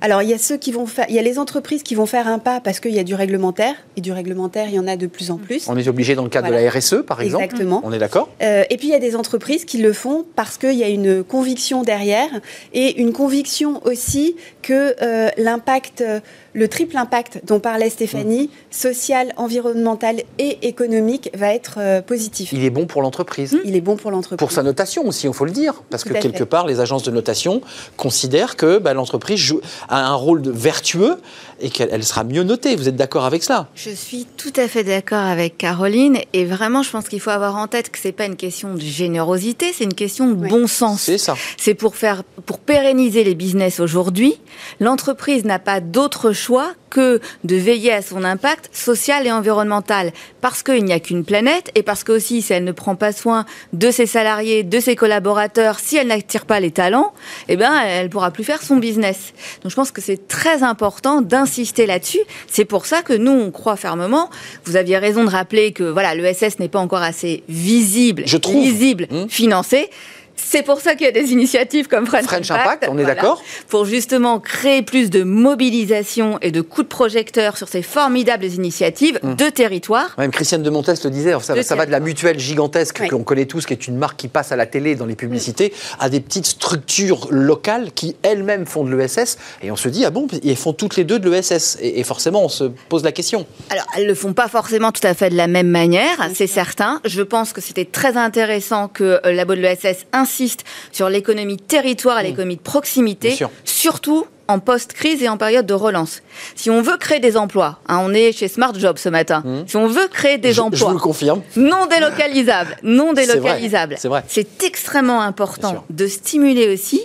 Speaker 7: Alors il y a ceux qui vont faire, il y a les entreprises qui vont faire un pas parce qu'il y a du réglementaire et du réglementaire il y en a de plus en plus.
Speaker 1: On est obligé dans le cadre
Speaker 7: Voilà.
Speaker 1: de la RSE, par exemple.
Speaker 7: Exactement.
Speaker 1: On est d'accord
Speaker 7: Euh, et puis il y a des entreprises qui le font parce qu'il y a une conviction derrière et une conviction aussi que euh, l'impact, le triple impact dont parlait Stéphanie, social, environnemental et économique, va être euh, positif.
Speaker 1: Il est bon pour l'entreprise.
Speaker 7: Il est bon pour l'entreprise.
Speaker 1: Pour sa notation aussi, il faut le dire. Parce
Speaker 7: Tout
Speaker 1: que quelque
Speaker 7: fait.
Speaker 1: part, les agences de notation considèrent que bah, l'entreprise joue- a un rôle de vertueux et qu'elle elle sera mieux notée. Vous êtes d'accord avec cela?
Speaker 5: Je suis tout à fait d'accord avec Caroline et vraiment je pense qu'il faut avoir en tête que c'est pas une question de générosité, c'est une question de
Speaker 7: Oui.
Speaker 5: bon sens.
Speaker 1: C'est ça.
Speaker 5: C'est pour faire pour pérenniser les business aujourd'hui, l'entreprise n'a pas d'autre choix que de veiller à son impact social et environnemental parce qu'il n'y a qu'une planète et parce que aussi si elle ne prend pas soin de ses salariés, de ses collaborateurs, si elle n'attire pas les talents, eh ben elle pourra plus faire son business. Donc je pense que c'est très important d'insister là-dessus. C'est pour ça que nous on croit fermement. Vous aviez raison de rappeler que voilà l'ESS n'est pas encore assez visible,
Speaker 1: Je trouve.
Speaker 5: lisible,
Speaker 1: Mmh.
Speaker 5: financé. C'est pour ça qu'il y a des initiatives comme French,
Speaker 1: French Impact, on est
Speaker 5: voilà,
Speaker 1: d'accord
Speaker 5: Pour justement créer plus de mobilisation et de coups de projecteur sur ces formidables initiatives
Speaker 1: Mmh.
Speaker 5: de territoire.
Speaker 1: Même Christiane de Montes le disait, ça,
Speaker 5: De
Speaker 1: ça va de la mutuelle gigantesque
Speaker 7: Oui.
Speaker 1: que l'on connaît tous, qui est une marque qui passe à la télé, dans les publicités, à des petites structures locales qui elles-mêmes font de l'ESS. Et on se dit, ah bon, ils font toutes les deux de l'ESS. Et, et forcément, on se pose la question.
Speaker 5: Alors, elles le font pas forcément tout à fait de la même manière, c'est certain. Je pense que c'était très intéressant que euh, la de l'ESS insiste sur l'économie territoire et l'économie de proximité,
Speaker 1: Mmh.
Speaker 5: Surtout en post-crise et en période de relance. Si on veut créer des emplois, hein, on est chez Smart Job ce matin, si on veut créer des
Speaker 1: Mmh. je,
Speaker 5: emplois
Speaker 1: je vous le confirme.
Speaker 5: non délocalisables, non délocalisables.
Speaker 1: c'est
Speaker 5: extrêmement important de stimuler aussi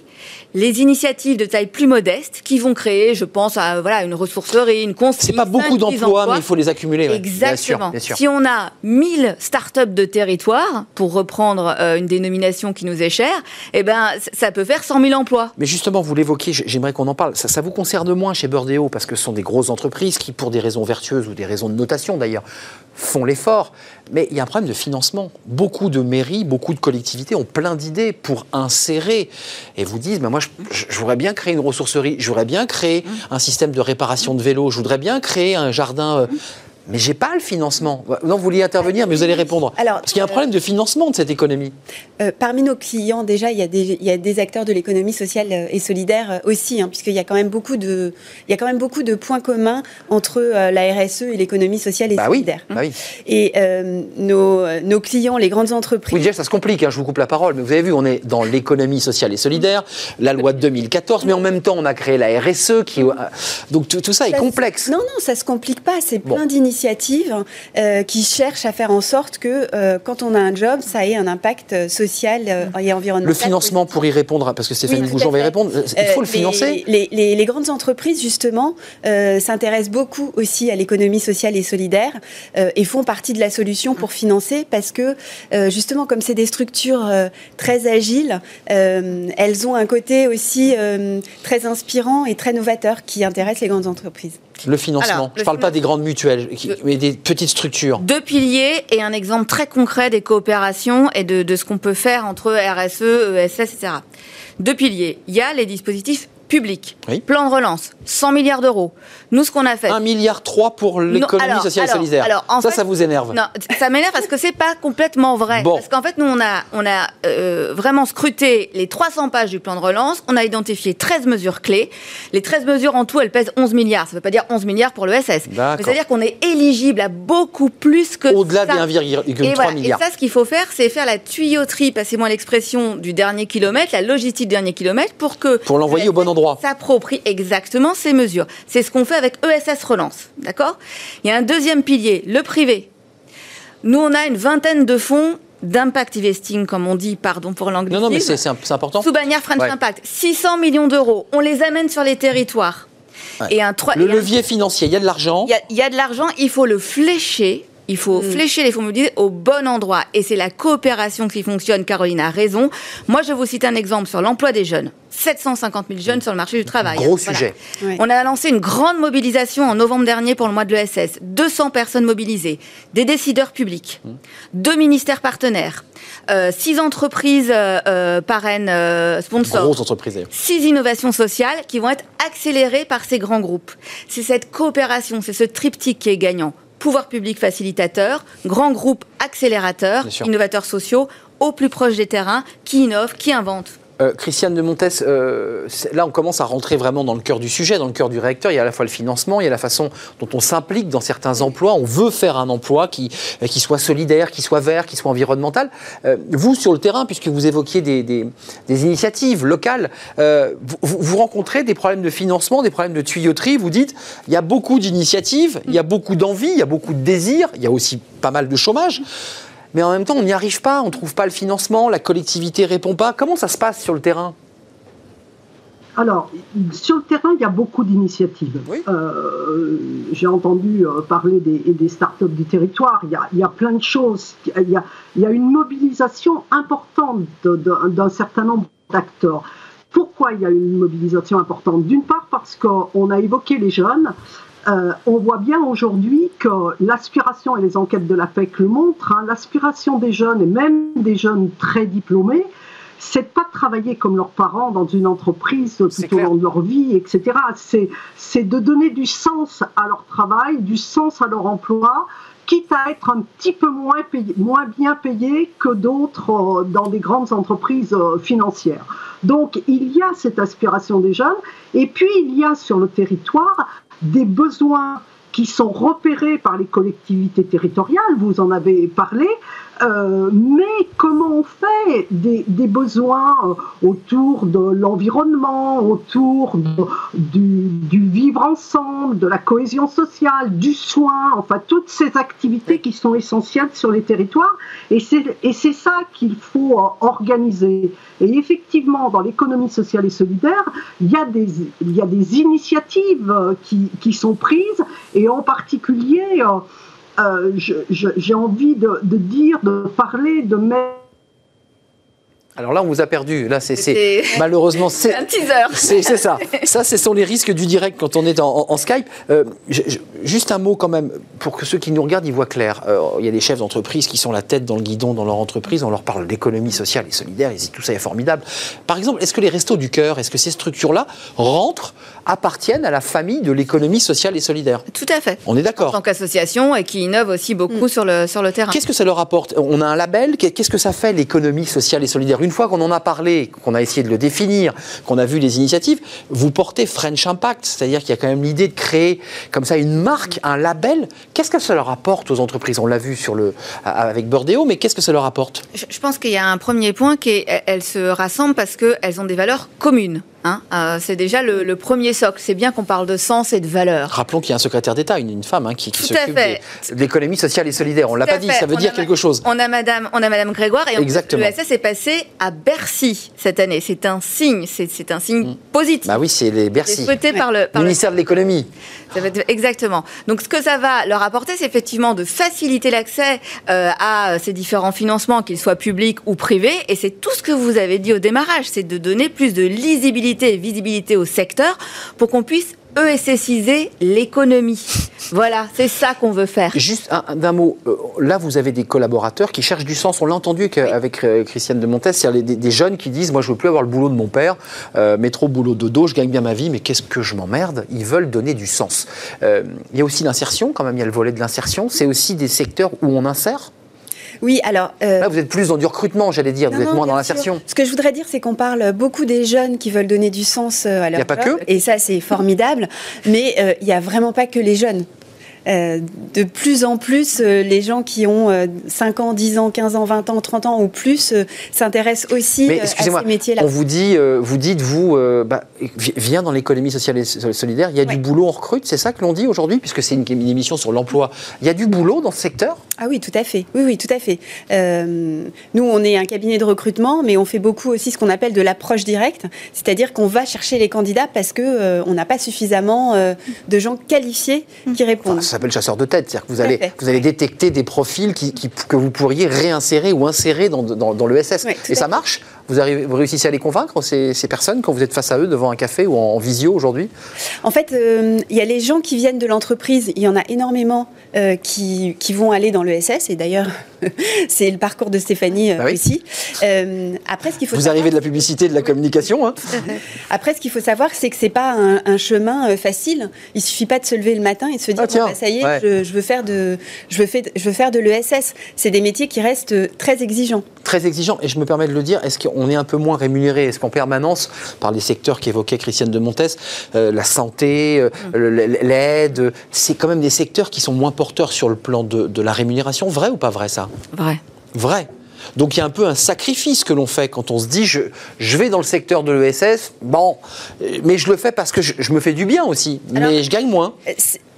Speaker 5: les initiatives de taille plus modeste qui vont créer, je pense, à voilà une ressourcerie, une consigne.
Speaker 1: C'est pas beaucoup
Speaker 5: 5-10
Speaker 1: d'emplois,
Speaker 5: emplois.
Speaker 1: mais il faut les accumuler. ouais. Bien sûr,
Speaker 5: Exactement.
Speaker 1: bien sûr.
Speaker 5: Si on a 1000 startups de territoire, pour reprendre euh, une dénomination qui nous est chère, eh ben, ça peut faire 100 000 emplois.
Speaker 1: Mais justement, vous l'évoquez, j'aimerais qu'on en parle. Ça, ça vous concerne moins chez Burdeo parce que ce sont des grosses entreprises qui, pour des raisons vertueuses ou des raisons de notation d'ailleurs, font l'effort. Mais il y a un problème de financement. Beaucoup de mairies, beaucoup de collectivités ont plein d'idées pour insérer et vous disent, ben moi, je, voudrais bien créer une ressourcerie, je voudrais bien créer un système de réparation de vélos, je voudrais bien créer un jardin. euh, mais j'ai pas le financement. Non, vous vouliez intervenir, mais vous allez répondre.
Speaker 7: Alors,
Speaker 1: Parce qu'il y a un problème de financement de cette économie.
Speaker 7: Euh, parmi nos clients, déjà, il y a des, il y a des acteurs de l'économie sociale euh, et solidaire euh, aussi, hein, puisqu'il y a quand même beaucoup de, il y a quand même beaucoup de points communs entre euh, la RSE et l'économie sociale et
Speaker 1: Bah oui,
Speaker 7: solidaire.
Speaker 1: bah oui.
Speaker 7: Et euh, nos, nos clients, les grandes entreprises,
Speaker 1: Oui, déjà, ça se complique, hein, je vous coupe la parole, mais vous avez vu, on est dans l'économie sociale et solidaire, la loi de 2014, mais en même temps, on a créé la RSE, qui, donc tout, tout ça est
Speaker 7: Ça
Speaker 1: complexe.
Speaker 7: Non, non, ça se complique pas. C'est
Speaker 1: Bon.
Speaker 7: plein d'initiatives euh, qui cherchent à faire en sorte que euh, quand on a un job, ça ait un impact euh, social euh, et environnemental.
Speaker 1: Le financement pour y répondre, parce que Stéphanie
Speaker 7: Oui,
Speaker 1: Goujon va y répondre, il faut le financer.
Speaker 7: Les, les- les grandes entreprises, justement, s'intéressent beaucoup aussi à l'économie sociale et solidaire et font partie de la solution pour financer parce que, justement, comme c'est des structures très agiles, elles ont un côté aussi très inspirant et très novateur qui intéresse les grandes entreprises.
Speaker 1: Le financement.
Speaker 5: Alors,
Speaker 1: je ne parle pas des grandes mutuelles, mais des petites structures.
Speaker 5: Deux piliers et un exemple très concret des coopérations et de, de ce qu'on peut faire entre RSE, ESS, etc. Deux piliers. Il y a les dispositifs publics.
Speaker 1: Oui.
Speaker 5: Plan de relance, 100 milliards d'euros. Nous, ce qu'on a fait.
Speaker 1: 1 milliard 3 pour l'économie sociale
Speaker 5: alors,
Speaker 1: et solidaire.
Speaker 5: alors, en
Speaker 1: ça,
Speaker 5: fait-
Speaker 1: ça vous énerve.
Speaker 5: Non, ça m'énerve parce que c'est pas complètement vrai.
Speaker 1: Bon.
Speaker 5: Parce qu'en fait, nous, on a, on a euh, vraiment scruté les 300 pages du plan de relance. On a identifié 13 mesures clés. Les 13 mesures en tout, elles pèsent 11 milliards. Ça ne veut pas dire 11 milliards pour le SS. C'est-à-dire qu'on est éligible à beaucoup plus que
Speaker 1: Au-delà des 1,3
Speaker 5: Et, voilà.
Speaker 1: milliards.
Speaker 5: Et ça, ce qu'il faut faire, c'est faire la tuyauterie, passez-moi l'expression, du dernier kilomètre, la logistique du dernier kilomètre, pour que
Speaker 1: Pour l'envoyer au bon endroit.
Speaker 5: S'approprie exactement ces mesures. C'est ce qu'on fait avec ESS Relance, d'accord? Il y a un deuxième pilier, le privé. Nous, on a une vingtaine de fonds d'impact investing, comme on dit, pardon pour l'anglicisme.
Speaker 1: Non, non, mais c'est important.
Speaker 5: Sous bannière French
Speaker 1: Ouais.
Speaker 5: Impact, 600 millions d'euros. On les amène sur les territoires.
Speaker 1: Ouais.
Speaker 5: Et un
Speaker 1: Le
Speaker 5: et un-
Speaker 1: levier financier, il y a de l'argent.
Speaker 5: il y a- il y, a de l'argent, il faut le flécher. Il faut
Speaker 1: Mm.
Speaker 5: flécher les fonds mobilisés au bon endroit. Et c'est la coopération qui fonctionne. Caroline a raison. Moi, je vous cite un exemple sur l'emploi des jeunes. 750 000 jeunes sur le marché du travail.
Speaker 1: Gros sujet.
Speaker 5: On a lancé une grande mobilisation en novembre dernier pour le mois de l'ESS. 200 personnes mobilisées, des décideurs publics, mmh. deux ministères partenaires, euh, six entreprises euh, euh, parraines sponsors,
Speaker 1: Grosses entreprises.
Speaker 5: six innovations sociales qui vont être accélérées par ces grands groupes. C'est cette coopération, c'est ce triptyque qui est gagnant pouvoir public facilitateur, grands groupes accélérateurs, innovateurs sociaux, au plus proche des terrains, qui innovent, qui inventent.
Speaker 1: Euh, Christiane de Montes, euh, là on commence à rentrer vraiment dans le cœur du sujet, dans le cœur du réacteur. Il y a à la fois le financement, il y a la façon dont on s'implique dans certains emplois. On veut faire un emploi qui, euh, qui soit solidaire, qui soit vert, qui soit environnemental. vous, sur le terrain, puisque vous évoquiez des, initiatives locales, vous, vous, rencontrez des problèmes de financement, des problèmes de tuyauterie. Vous dites, il y a beaucoup d'initiatives, il y a beaucoup d'envie, il y a beaucoup de désirs, il y a aussi pas mal de chômage mais en même temps, on n'y arrive pas, on ne trouve pas le financement, la collectivité répond pas. Comment ça se passe sur le terrain?
Speaker 6: Alors, sur le terrain, il y a beaucoup d'initiatives. Euh, j'ai entendu euh, parler des, des startups du territoire. Il y, a, il y, a, plein de choses. Il y a, il y a une mobilisation importante d'un certain nombre d'acteurs. Pourquoi il y a une mobilisation importante? D'une part parce qu'on a évoqué les jeunes. Euh, on voit bien aujourd'hui que l'aspiration, et les enquêtes de la PEC le montrent, hein, l'aspiration des jeunes, et même des jeunes très diplômés, c'est pas de travailler comme leurs parents dans une entreprise tout au long de leur vie, etc. C'est de donner du sens à leur travail, du sens à leur emploi, quitte à être un petit peu moins, moins bien payé que d'autres euh, dans des grandes entreprises euh, financières. Donc il y a cette aspiration des jeunes, et puis il y a sur le territoire des besoins qui sont repérés par les collectivités territoriales, vous en avez parlé, euh, mais comment on fait des, besoins euh, autour de l'environnement, autour du, vivre ensemble, de la cohésion sociale, du soin, enfin toutes ces activités qui sont essentielles sur les territoires. Et c'est ça qu'il faut euh, organiser. Et effectivement, dans l'économie sociale et solidaire, il y a des, il y a des initiatives qui, qui sont prises, et en particulier... Euh, j'ai envie de, de, dire, de parler, de mettre
Speaker 1: alors là, on vous a perdu. Là, c'est malheureusement
Speaker 5: c'est un teaser.
Speaker 1: C'est ça. Ça, ce sont les risques du direct quand on est en, Skype. Euh, juste un mot quand même pour que ceux qui nous regardent y voient clair. Euh, il y a des chefs d'entreprise qui sont la tête dans le guidon dans leur entreprise. On leur parle d'économie sociale et solidaire. Ils disent tout ça est formidable. Par exemple, est-ce que les restos du cœur, est-ce que ces structures-là rentrent, appartiennent à la famille de l'économie sociale et solidaire?
Speaker 5: Tout à fait.
Speaker 1: On est d'accord.
Speaker 5: En tant qu'association et qui innove aussi beaucoup mm. sur le sur le terrain.
Speaker 1: Qu'est-ce que ça leur apporte? On a un label? Qu'est-ce que ça fait l'économie sociale et solidaire? Une fois qu'on en a parlé, qu'on a essayé de le définir, qu'on a vu les initiatives, vous portez French Impact, c'est-à-dire qu'il y a quand même l'idée de créer comme ça une marque, un label. Qu'est-ce que ça leur apporte aux entreprises? On l'a vu sur le, avec Bordéo, mais qu'est-ce que ça leur apporte
Speaker 5: Je pense qu'il y a un premier point qui est elles se rassemblent parce qu'elles ont des valeurs communes. Hein, euh, c'est déjà le, premier socle. C'est bien qu'on parle de sens et de valeur.
Speaker 1: Rappelons qu'il y a un secrétaire d'État, une, femme hein, qui, s'occupe de l'économie sociale et solidaire. On ne l'a pas dit, ça veut dire quelque chose.
Speaker 5: On a Madame, on a Madame Grégoire et l'ESS est passé à Bercy cette année. C'est un signe, c'est un signe mm. positif.
Speaker 1: Bah oui, c'est les Bercy.
Speaker 5: Souhaité par le,
Speaker 1: ministère de l'économie.
Speaker 5: Exactement. Donc ce que ça va leur apporter, c'est effectivement de faciliter l'accès euh, à ces différents financements, qu'ils soient publics ou privés. Et c'est tout ce que vous avez dit au démarrage, c'est de donner plus de lisibilité visibilité au secteur pour qu'on puisse ESSiser l'économie. Voilà, c'est ça qu'on veut faire.
Speaker 1: Juste d'un mot, euh, là vous avez des collaborateurs qui cherchent du sens. On l'a entendu avec euh, Christiane de Montes, c'est des, des, jeunes qui disent Moi je veux plus avoir le boulot de mon père, euh, métro, boulot, dodo, je gagne bien ma vie, mais qu'est-ce que je m'emmerde? Ils veulent donner du sens. il y a aussi l'insertion, quand même, il y a le volet de l'insertion. C'est aussi des secteurs où on insère?
Speaker 7: Oui, alors.
Speaker 1: Euh, Là, vous êtes plus dans du recrutement, j'allais dire, vous êtes moins dans l'insertion.
Speaker 7: Ce que je voudrais dire, c'est qu'on parle beaucoup des jeunes qui veulent donner du sens euh, à leur Il n'y
Speaker 1: a pas que.
Speaker 7: Et ça, c'est formidable. mais euh, il n'y a vraiment pas que les jeunes. Euh, de plus en plus, euh, les gens qui ont 5 euh, ans, 10 ans, 15 ans, 20 ans, 30 ans ou plus s'intéressent aussi à ces métiers-là.
Speaker 1: On vous dit, vous dites, vous, bah, viens dans l'économie sociale et solidaire, il y a du boulot, on recrute, c'est ça que l'on dit aujourd'hui, puisque c'est une, émission sur l'emploi. Il y a du boulot dans ce secteur?
Speaker 7: Ah oui, tout à fait. Oui, oui, tout à fait. nous, on est un cabinet de recrutement, mais on fait beaucoup aussi ce qu'on appelle de l'approche directe, c'est-à-dire qu'on va chercher les candidats parce que on n'a pas suffisamment de gens qualifiés qui répondent
Speaker 1: s'appelle chasseur de tête. C'est-à-dire que vous allez, vous allez détecter des profils qui, que vous pourriez réinsérer ou insérer dans, dans, le SS. et ça marche vous, arrivez, vous réussissez à les convaincre, ces, ces, personnes, quand vous êtes face à eux devant un café ou en, visio aujourd'hui?
Speaker 7: En fait, euh, il y a les gens qui viennent de l'entreprise, il y en a énormément euh, qui, qui, vont aller dans l'ESS, et d'ailleurs, c'est le parcours de Stéphanie euh, bah aussi.
Speaker 1: après, ce qu'il faut Vous arrivez de la publicité, de la communication. Hein?
Speaker 7: Après, ce qu'il faut savoir, c'est que c'est pas un, un, chemin facile. Il suffit pas de se lever le matin et de se dire, ah, bah, ça y est, je, je, veux faire de, je veux, faire, je veux faire de l'ESS. C'est des métiers qui restent très exigeants.
Speaker 1: Très exigeants, et je me permets de le dire, est-ce qu'on est un peu moins rémunéré Est-ce qu'en permanence, par les secteurs qu'évoquait Christiane de Montes, euh, la santé, euh, l'aide, c'est quand même des secteurs qui sont moins porteurs sur le plan de, de la rémunération Vrai ou pas vrai ça?
Speaker 5: Vrai.
Speaker 1: Vrai. Donc il y a un peu un sacrifice que l'on fait quand on se dit je, je vais dans le secteur de l'ESS, bon, mais je le fais parce que je, je me fais du bien aussi, mais je gagne moins.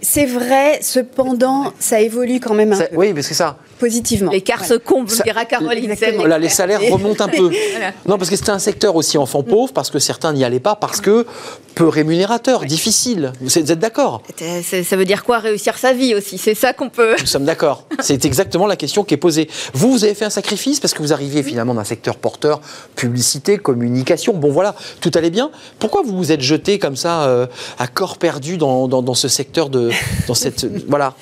Speaker 7: C'est vrai, cependant, ça évolue quand même un peu.
Speaker 1: Oui, mais c'est ça.
Speaker 7: Positivement.
Speaker 5: L'écart se comble, dira Caroline.
Speaker 1: Là, les salaires remontent un peu. Non, parce que c'était un secteur aussi enfant pauvre, parce que certains n'y allaient pas, parce que peu rémunérateur, difficile. Vous êtes d'accord?
Speaker 5: Ça veut dire quoi réussir sa vie aussi? C'est ça qu'on peut.
Speaker 1: Nous sommes d'accord. C'est exactement la question qui est posée. Vous, vous avez fait un sacrifice parce que vous arriviez finalement d'un secteur porteur, publicité, communication. Bon, voilà, tout allait bien. Pourquoi vous vous êtes jeté comme ça euh, à corps perdu dans, dans, dans ce secteur de, dans cette, voilà.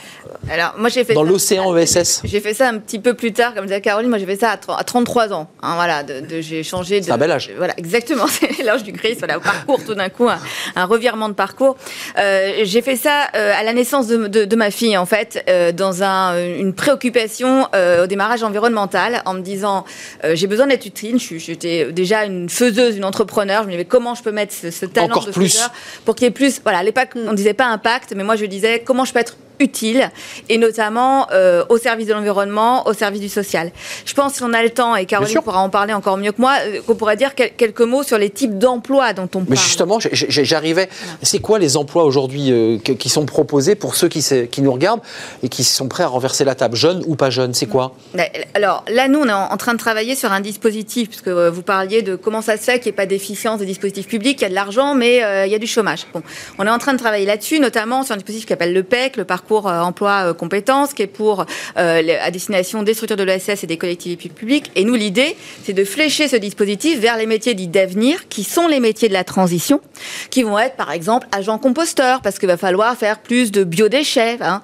Speaker 5: Alors, moi, j'ai fait
Speaker 1: dans l'océan ESS.
Speaker 5: J'ai fait ça un petit peu plus tard, comme disait Caroline. Moi, j'ai fait ça à, 33 ans. Hein, voilà, de, j'ai changé.
Speaker 1: C'est un bel âge.
Speaker 5: Voilà, exactement. C'est l'âge du Christ. Voilà, au parcours, tout d'un coup, un, revirement de parcours. Euh, j'ai fait ça euh, à la naissance de, de, ma fille, en fait, euh, dans un, une préoccupation au démarrage environnemental, en me disant, j'ai besoin d'être utile. J'étais déjà une faiseuse, une entrepreneur. Je me disais, comment je peux mettre ce, talent
Speaker 1: Encore
Speaker 5: de
Speaker 1: plus.
Speaker 5: pour qu'il y ait plus. Voilà, à l'époque, on disait pas impact, mais moi, je disais, comment je peux être utile et notamment euh, au service de l'environnement, au service du social. Je pense qu'on a le temps, et Caroline pourra en parler encore mieux que moi, euh, qu'on pourrait dire quelques mots sur les types d'emplois dont on parle.
Speaker 1: Mais justement, j'arrivais. C'est quoi les emplois aujourd'hui euh, qui sont proposés pour ceux qui, qui, nous regardent et qui sont prêts à renverser la table, jeunes ou pas jeunes C'est quoi?
Speaker 5: Alors là, nous, on est en, train de travailler sur un dispositif, puisque vous parliez de comment ça se fait qu'il n'y ait pas d'efficience des dispositifs publics, il y a de l'argent, mais il y a du chômage. Bon, on est en train de travailler là-dessus, notamment sur un dispositif qui s'appelle le PEC, le parcours euh, emploi euh, compétences, qui est pour euh, à destination des structures de l'ESS et des collectivités publiques. Et nous, l'idée, c'est de flécher ce dispositif vers les métiers dits d'avenir, qui sont les métiers de la transition, qui vont être, par exemple, agents composteurs, parce qu'il va falloir faire plus de biodéchets, hein,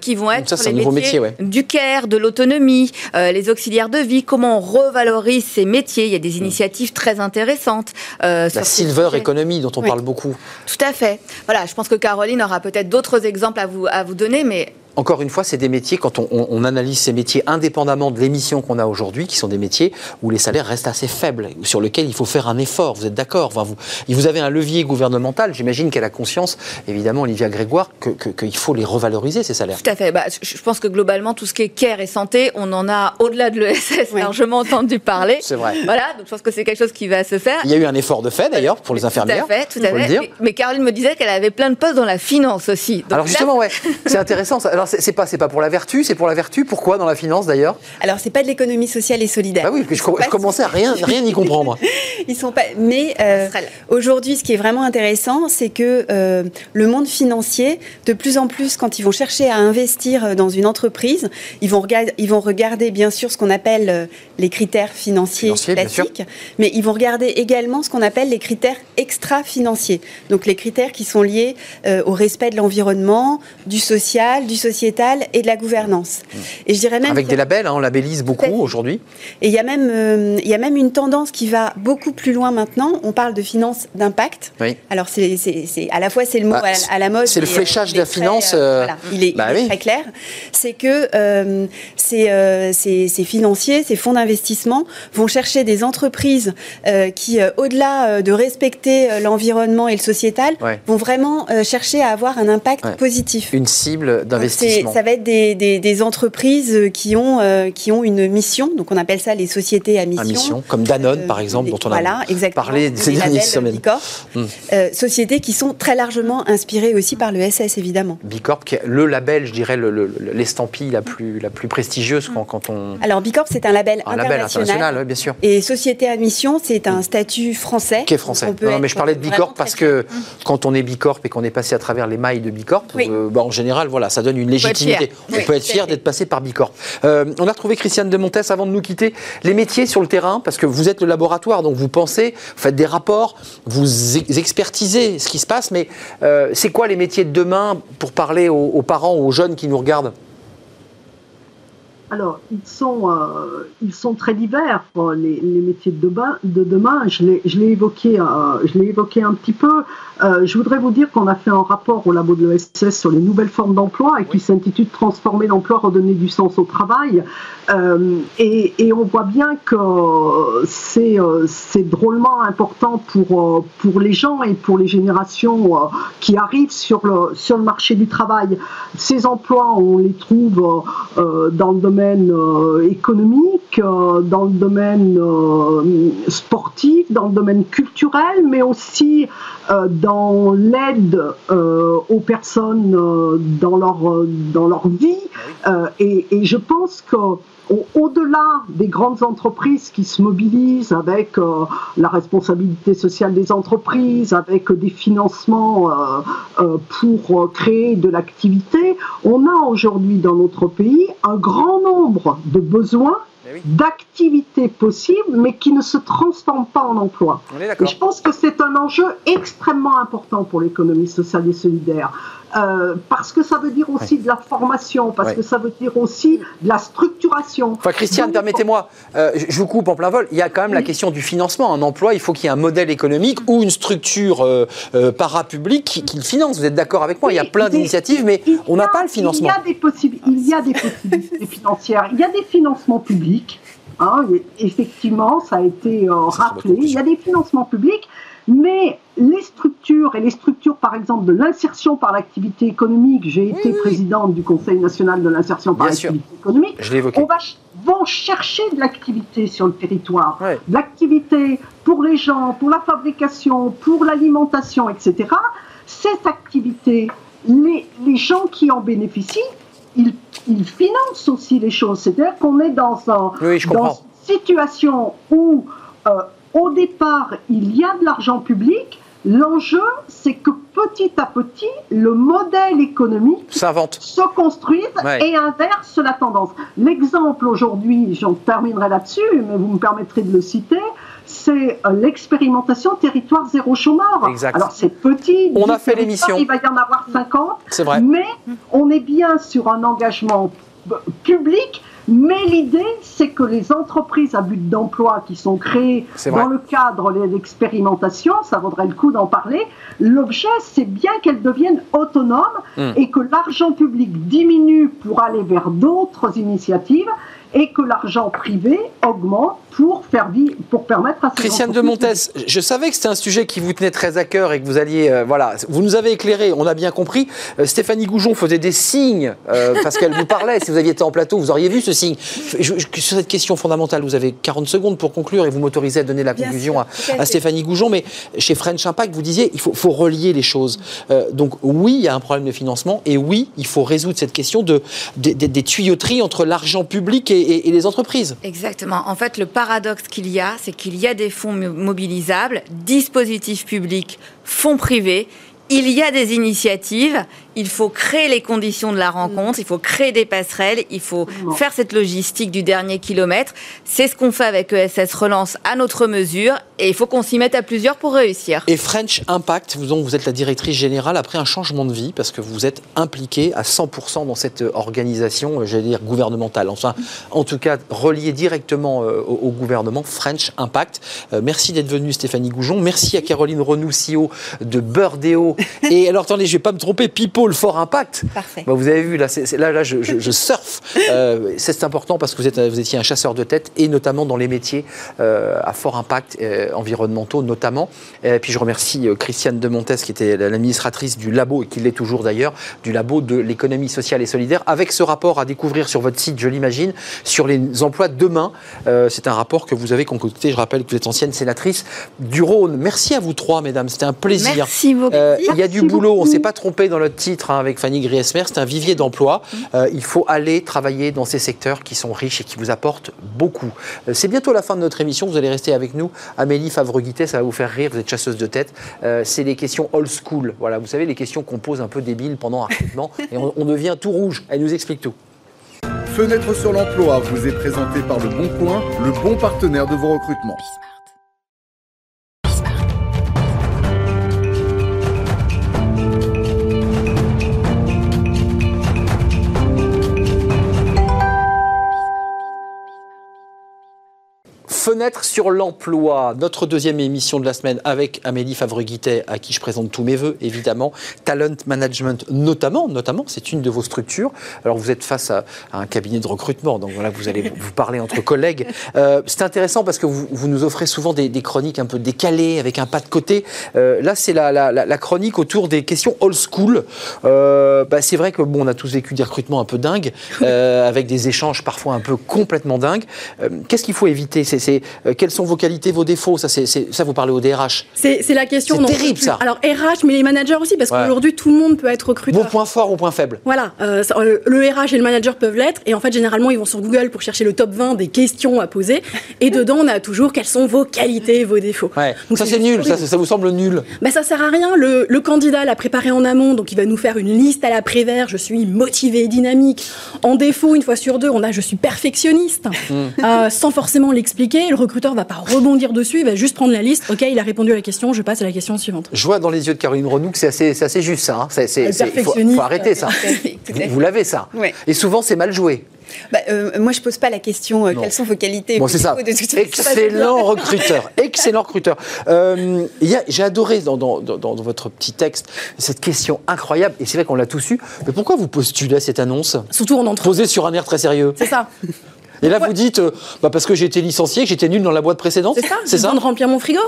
Speaker 5: qui vont être
Speaker 1: ça, les métiers
Speaker 5: du care, de l'autonomie, les auxiliaires de vie, comment on revalorise ces métiers. Il y a des mm. initiatives très intéressantes.
Speaker 1: la silver economy dont on parle beaucoup.
Speaker 5: Tout à fait. Voilà, je pense que Caroline aura peut-être d'autres exemples à vous, à vous donner, mais
Speaker 1: encore une fois, c'est des métiers, quand on, analyse ces métiers indépendamment de l'émission qu'on a aujourd'hui, qui sont des métiers où les salaires restent assez faibles, sur lesquels il faut faire un effort. Vous êtes d'accord enfin, vous, vous avez un levier gouvernemental, j'imagine qu'elle a conscience, évidemment, Olivia Grégoire, qu'il que, faut les revaloriser, ces salaires.
Speaker 5: Tout à fait. Bah, je pense que globalement, tout ce qui est care et santé, on en a, au-delà de l'ESS, largement entendu parler.
Speaker 1: C'est vrai.
Speaker 5: Voilà, donc je pense que c'est quelque chose qui va se faire.
Speaker 1: Il y a eu un effort de fait, d'ailleurs, pour les infirmières.
Speaker 5: Tout à fait, tout à fait. Mais, mais, Caroline me disait qu'elle avait plein de postes dans la finance aussi.
Speaker 1: Alors justement, ouais, c'est intéressant. Alors c'est pas, pas pour la vertu, c'est pour la vertu. Pourquoi dans la finance d'ailleurs?
Speaker 7: Alors c'est pas de l'économie sociale et solidaire.
Speaker 1: Ah oui, je, je commençais à rien, rien y comprendre.
Speaker 7: Ils sont pas. Mais euh, aujourd'hui, ce qui est vraiment intéressant, c'est que euh, le monde financier, de plus en plus, quand ils vont chercher à investir euh, dans une entreprise, ils vont regarder, ils vont regarder bien sûr ce qu'on appelle les critères financiers, classiques, mais ils vont regarder également ce qu'on appelle les critères extra-financiers. Donc les critères qui sont liés au respect de l'environnement, du social, du et de la gouvernance.
Speaker 1: Et je dirais même avec des labels, hein, on labellise beaucoup aujourd'hui.
Speaker 7: Et il y a même euh, il y a même une tendance qui va beaucoup plus loin maintenant. On parle de finance d'impact.
Speaker 1: Oui.
Speaker 7: Alors c'est à la fois c'est le mot bah, à, la mode.
Speaker 1: C'est le fléchage de la finance.
Speaker 7: Euh, euh, voilà, il est, bah très clair. C'est que ces, ces, financiers, ces fonds d'investissement vont chercher des entreprises qui, au-delà de respecter l'environnement et le sociétal, vont vraiment chercher à avoir un impact positif.
Speaker 1: Une cible d'investissement.
Speaker 7: Ça va être des, entreprises qui ont, euh, qui ont une mission, donc on appelle ça les sociétés à mission.
Speaker 1: comme Danone euh, par exemple, dont on a parlé ces dernières semaines.
Speaker 7: Bicorp, hmm. euh, sociétés qui sont très largement inspirées aussi par le SS évidemment.
Speaker 1: Bicorp, qui est le label, je dirais, l'estampille la, plus, la plus prestigieuse quand, on...
Speaker 7: Alors Bicorp, c'est un label
Speaker 1: un
Speaker 7: international.
Speaker 1: label international, bien sûr.
Speaker 7: Et société à mission, c'est un statut français.
Speaker 1: Qui est français. Non, mais je parlais de Bicorp parce que quand on est Bicorp et qu'on est passé à travers les mailles de Bicorp, bah, en général, voilà, ça donne une légitimité. On peut être fier d'être passé par Bicorp. Euh, on a retrouvé Christiane de Montes avant de nous quitter. Les métiers sur le terrain, parce que vous êtes le laboratoire, donc vous pensez, vous faites des rapports, vous expertisez ce qui se passe, mais euh, c'est quoi les métiers de demain pour parler aux, aux parents, aux jeunes qui nous regardent?
Speaker 6: Alors, ils sont, euh, ils sont très divers, les, les métiers de demain. De demain. Je l'ai évoqué, euh, je évoqué un petit peu. Euh, je voudrais vous dire qu'on a fait un rapport au labo de l'ESS sur les nouvelles formes d'emploi et qui s'intitule Transformer l'emploi, redonner du sens au travail. Euh, et, et, on voit bien que c'est euh, drôlement important pour, pour les gens et pour les générations qui arrivent sur le, sur le marché du travail. Ces emplois, on les trouve dans le domaine domaine euh, économique, euh, dans le domaine euh, sportif, dans le domaine culturel, mais aussi dans l'aide aux personnes dans, leur, dans leur vie. Et, et, je pense que au-delà des grandes entreprises qui se mobilisent avec euh, la responsabilité sociale des entreprises, avec des financements euh, euh, pour créer de l'activité, on a aujourd'hui dans notre pays un grand nombre de besoins eh d'activités possibles, mais qui ne se transforment pas en emploi. Et je pense que c'est un enjeu extrêmement important pour l'économie sociale et solidaire. Euh, parce que ça veut dire aussi de la formation, parce que ça veut dire aussi de la structuration.
Speaker 1: Enfin, Christiane, permettez-moi, euh, je vous coupe en plein vol, il y a quand même la question du financement. Un emploi, il faut qu'il y ait un modèle économique ou une structure euh, parapublique qui, le finance. Vous êtes d'accord avec moi? Il y a plein d'initiatives, mais on n'a pas le financement.
Speaker 6: Il y a des, possibilités, il y a des possibilités financières, il y a des financements publics. Hein, effectivement, ça a été rappelé. Il y a des financements publics, mais les structures, et les structures par exemple de l'insertion par l'activité économique, j'ai été présidente du Conseil national de l'insertion par l'activité économique, on va, vont chercher de l'activité sur le territoire, de l'activité pour les gens, pour la fabrication, pour l'alimentation, etc. Cette activité, les, les, gens qui en bénéficient, ils, ils financent aussi les choses. C'est-à-dire qu'on est dans, un, dans une situation où euh, au départ, il y a de l'argent public. L'enjeu, c'est que petit à petit, le modèle économique se construise et inverse la tendance. L'exemple aujourd'hui, j'en terminerai là-dessus, mais vous me permettrez de le citer, c'est euh, l'expérimentation territoire zéro chômeur. Alors c'est petit,
Speaker 1: on a fait l'émission.
Speaker 6: Il va y en avoir 50,
Speaker 1: vrai.
Speaker 6: mais on est bien sur un engagement public mais l'idée, c'est que les entreprises à but d'emploi qui sont créées dans le cadre de l'expérimentation, ça vaudrait le coup d'en parler, l'objet, c'est bien qu'elles deviennent autonomes hmm. et que l'argent public diminue pour aller vers d'autres initiatives et que l'argent privé augmente pour, faire pour permettre à ces
Speaker 1: Christiane de Montes, je savais que c'était un sujet qui vous tenait très à cœur et que vous alliez. Euh, voilà, vous nous avez éclairé, on a bien compris. Euh, Stéphanie Goujon faisait des signes euh, parce qu'elle vous parlait. Si vous aviez été en plateau, vous auriez vu ce signe. sur cette question fondamentale, vous avez 40 secondes pour conclure et vous m'autorisez à donner la conclusion à, Stéphanie Goujon. Mais chez French Impact, vous disiez il faut, faut relier les choses. donc, oui, il y a un problème de financement et oui, il faut résoudre cette question de, des tuyauteries entre l'argent public et, et les entreprises.
Speaker 5: Exactement. En fait, le paradoxe qu'il y a, c'est qu'il y a des fonds mobilisables, dispositifs publics, fonds privés. Il y a des initiatives, il faut créer les conditions de la rencontre, il faut créer des passerelles, il faut faire cette logistique du dernier kilomètre. C'est ce qu'on fait avec ESS Relance à notre mesure et il faut qu'on s'y mette à plusieurs pour réussir.
Speaker 1: Et French Impact, vous, vous êtes la directrice générale après un changement de vie parce que vous êtes impliquée à 100% dans cette organisation, euh, j'allais dire gouvernementale. Enfin, en tout cas, reliée directement euh, au, gouvernement, French Impact. Euh, merci d'être venue Stéphanie Goujon. Merci à Caroline Renou, CEO de Burdeo. et alors, attendez, je ne vais pas me tromper, Pipo le fort impact.
Speaker 5: Parfait.
Speaker 1: Bah, vous avez vu, là, là, là je, je, surfe. Euh, c'est important parce que vous, êtes, vous étiez un chasseur de tête et notamment dans les métiers euh, à fort impact euh, environnementaux notamment. Et puis je remercie Christiane de Montes qui était l'administratrice du labo et qui l'est toujours d'ailleurs, du labo de l'économie sociale et solidaire avec ce rapport à découvrir sur votre site, je l'imagine, sur les emplois de demain. c'est un rapport que vous avez concocté. Je rappelle que vous êtes ancienne sénatrice du Rhône. Merci à vous trois, mesdames. C'était un plaisir.
Speaker 5: Merci beaucoup.
Speaker 1: Il y a du boulot. On ne s'est pas trompé dans notre titre titre hein, avec Fanny Griesmer, c'est un vivier d'emploi. Euh, il faut aller travailler dans ces secteurs qui sont riches et qui vous apportent beaucoup. Euh, c'est bientôt la fin de notre émission. Vous allez rester avec nous. Amélie Favre-Guittet, ça va vous faire rire. Vous êtes chasseuse de tête. Euh, c'est les questions old school. Voilà, vous savez, les questions qu'on pose un peu débiles pendant un recrutement et on, on devient tout rouge. Elle nous explique tout.
Speaker 8: Fenêtre sur l'emploi vous est présenté par Le Bon Coin, le bon partenaire de vos recrutements.
Speaker 1: Fenêtre sur l'emploi, notre deuxième émission de la semaine avec Amélie Favre-Guittet, à qui je présente tous mes voeux, évidemment. Talent Management, notamment, notamment, c'est une de vos structures. Alors, vous êtes face à, à un cabinet de recrutement, donc voilà, vous allez vous parler entre collègues. Euh, c'est intéressant parce que vous, vous nous offrez souvent des, des, chroniques un peu décalées, avec un pas de côté. Euh, là, c'est la, la, la, chronique autour des questions old school. Euh, bah, c'est vrai que bon, on a tous vécu des recrutements un peu dingues, avec des échanges parfois un peu complètement dingues. Qu'est-ce qu'il faut éviter? C'est, euh, quelles sont vos qualités, vos défauts? Ça, c'est, ça, vous parlez au DRH.
Speaker 9: C'est, c'est la question.
Speaker 1: C'est terrible, ça.
Speaker 9: Alors, RH, mais les managers aussi, parce ouais. qu'aujourd'hui, tout le monde peut être recruteur.
Speaker 1: Vos points forts ou points faibles
Speaker 9: Voilà. Euh, le RH et le manager peuvent l'être. Et en fait, généralement, ils vont sur Google pour chercher le top 20 des questions à poser. Et dedans, on a toujours quelles sont vos qualités, vos défauts.
Speaker 1: Ouais. Donc, ça, c'est, nul. Ça, ça, vous semble nul
Speaker 9: bah, Ça sert à rien. Le, le, candidat l'a préparé en amont. Donc, il va nous faire une liste à la Prévert. Je suis motivé et dynamique. En défaut, une fois sur deux, on a je suis perfectionniste. Mmh. Euh, sans forcément l'expliquer. Le recruteur va pas rebondir dessus, il va juste prendre la liste. Ok, il a répondu à la question, je passe à la question suivante.
Speaker 1: Je vois dans les yeux de Caroline Renou que c'est assez, c'est assez juste ça. Hein. C'est, c'est, il faut, faut, arrêter ça. vous, vous l'avez ça.
Speaker 7: Ouais.
Speaker 1: Et souvent c'est mal joué.
Speaker 7: Bah, euh, moi, je pose pas la question euh, quelles sont vos qualités.
Speaker 1: Bon, c'est ça. Excellent recruteur. Excellent recruteur. Euh, a, j'ai adoré dans, dans, dans, dans, votre petit texte cette question incroyable. Et c'est vrai qu'on l'a tous eu. Mais pourquoi vous postulez à cette annonce?
Speaker 9: Surtout en entrant.
Speaker 1: Posée sur un air très sérieux.
Speaker 9: C'est ça.
Speaker 1: Et là, vous dites, euh, bah parce que j'ai été licencié, que j'étais nul dans la boîte précédente.
Speaker 9: C'est ça. C'est ça. de remplir mon frigo.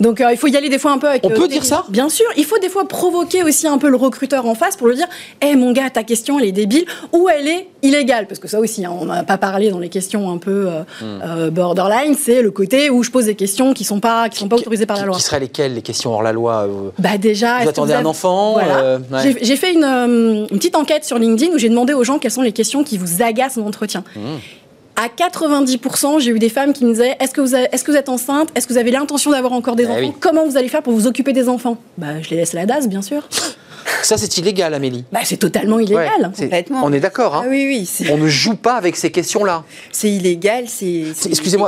Speaker 9: Donc euh, il faut y aller des fois un peu avec.
Speaker 1: On
Speaker 9: euh,
Speaker 1: peut dire ça
Speaker 9: Bien sûr. Il faut des fois provoquer aussi un peu le recruteur en face pour lui dire Hé hey, mon gars, ta question elle est débile ou elle est illégale. Parce que ça aussi, hein, on n'a pas parlé dans les questions un peu euh,
Speaker 1: Hmm.
Speaker 9: borderline, c'est le côté où je pose des questions qui ne sont pas, qui sont pas autorisées par la loi.
Speaker 1: Qui seraient lesquelles les questions hors la loi
Speaker 9: Bah déjà.
Speaker 1: Vous attendez
Speaker 9: vous
Speaker 1: un enfant
Speaker 9: voilà.
Speaker 1: ouais.
Speaker 9: j'ai, fait une, une, petite enquête sur LinkedIn où j'ai demandé aux gens quelles sont les questions qui vous agacent en entretien.
Speaker 1: Mmh.
Speaker 9: À 90%, j'ai eu des femmes qui me disaient Est-ce que, vous avez, est-ce que vous êtes enceinte? Est-ce que vous avez l'intention d'avoir encore des
Speaker 1: Eh
Speaker 9: enfants?
Speaker 1: oui.
Speaker 9: Comment vous allez faire pour vous occuper des enfants? Bah, je les laisse à la DAS, bien sûr.
Speaker 1: Ça, c'est illégal, Amélie.
Speaker 9: Bah, c'est totalement illégal.
Speaker 1: Ouais,
Speaker 7: Complètement.
Speaker 1: On est d'accord. Hein
Speaker 7: Ah oui, oui,
Speaker 1: on ne joue pas avec ces questions-là.
Speaker 7: c'est illégal, c'est,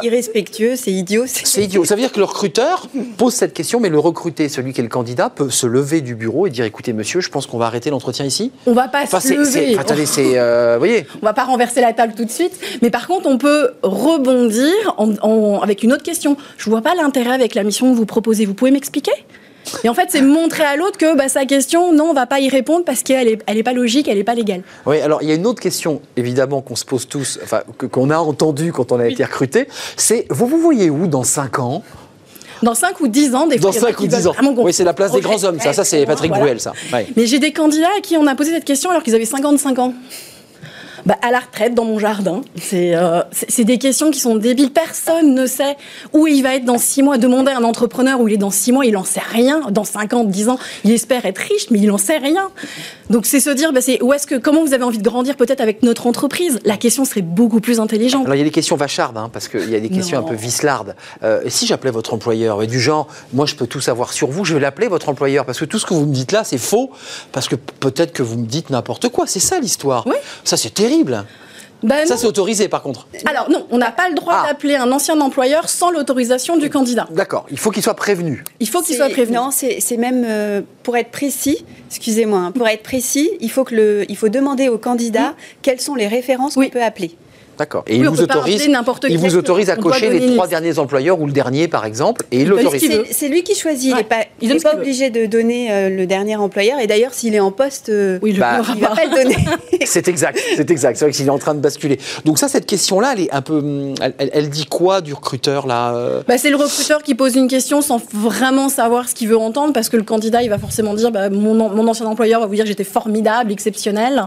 Speaker 7: irrespectueux, c'est idiot.
Speaker 1: C'est idiot. Ça veut dire que le recruteur pose cette question, mais le recruté, celui qui est le candidat, peut se lever du bureau et dire écoutez, monsieur, je pense qu'on va arrêter l'entretien ici.
Speaker 9: On va pas
Speaker 1: Enfin,
Speaker 9: se lever.
Speaker 1: enfin, attendez, c'est. euh, vous voyez
Speaker 9: On va pas renverser la table tout de suite, mais par contre, on peut rebondir en- en- avec une autre question. Je vois pas l'intérêt avec la mission que vous proposez. Vous pouvez m'expliquer? Et en fait, c'est montrer à l'autre que bah, sa question, non, on va pas y répondre parce qu'elle est, elle est pas logique, elle est pas légale.
Speaker 1: Oui, alors il y a une autre question, évidemment, qu'on se pose tous, enfin, qu'on a entendu quand on a été recruté, c'est vous vous voyez où dans 5 ans?
Speaker 9: Dans 5 ou 10 ans, des fois,
Speaker 1: Dans
Speaker 9: il y en a
Speaker 1: 5
Speaker 9: qui
Speaker 1: ou 10
Speaker 9: veulent
Speaker 1: ans. Oui, c'est la place des grands hommes, ça. Ça, c'est Patrick
Speaker 9: Voilà.
Speaker 1: Bruel, ça. Ouais.
Speaker 9: Mais j'ai des candidats à qui on a posé cette question alors qu'ils avaient 55 ans. Bah, à la retraite, dans mon jardin. C'est euh, c'est- des questions qui sont débiles. Personne ne sait où il va être dans 6 mois. Demander à un entrepreneur où il est dans 6 mois, il n'en sait rien. Dans 50, 10 ans, il espère être riche, mais il n'en sait rien. Donc c'est se dire, bah, c'est où est-ce que, comment vous avez envie de grandir peut-être avec notre entreprise? La question serait beaucoup plus intelligente.
Speaker 1: Alors il y a des questions vachardes, hein, parce qu'il y a des questions
Speaker 9: Non.
Speaker 1: un peu vislardes. Euh, et si j'appelais votre employeur, du genre, moi je peux tout savoir sur vous, je vais l'appeler votre employeur, parce que tout ce que vous me dites là, c'est faux, parce que peut-être que vous me dites n'importe quoi. C'est ça l'histoire.
Speaker 9: Oui.
Speaker 1: Ça c'est terrible.
Speaker 9: Bah,
Speaker 1: Ça c'est autorisé par contre.
Speaker 9: Alors non, on n'a pas le droit
Speaker 1: Ah.
Speaker 9: d'appeler un ancien employeur sans l'autorisation du candidat.
Speaker 1: D'accord, il faut qu'il soit prévenu.
Speaker 9: Il faut qu'il
Speaker 7: C'est-
Speaker 9: soit prévenu.
Speaker 7: Non, c'est même euh, pour être précis. Excusez-moi. hein, pour être précis, il faut que le, il faut demander au candidat quelles sont les références
Speaker 9: Oui.
Speaker 7: qu'on peut appeler.
Speaker 1: D'accord. Et
Speaker 9: Oui,
Speaker 1: il vous autorise,
Speaker 9: n'importe
Speaker 1: il vous autorise à
Speaker 9: On
Speaker 1: cocher les trois derniers employeurs ou le dernier par exemple, et il
Speaker 9: peut
Speaker 1: l'autorise.
Speaker 7: C'est lui qui choisit.
Speaker 9: Ouais.
Speaker 7: Il n'est pas, pas obligé de donner euh, le dernier employeur. Et d'ailleurs, s'il est en poste, euh,
Speaker 9: Oui,
Speaker 1: Bah,
Speaker 7: il va
Speaker 9: pas.
Speaker 7: pas le donner.
Speaker 1: C'est exact, c'est exact. C'est vrai qu'il est en train de basculer. Donc ça, cette question-là, elle est un peu, hum, elle, elle- elle dit quoi du recruteur là euh
Speaker 9: Bah, c'est le recruteur qui pose une question sans vraiment savoir ce qu'il veut entendre parce que le candidat il va forcément dire bah, mon, an- mon ancien employeur va vous dire que j'étais formidable, exceptionnel.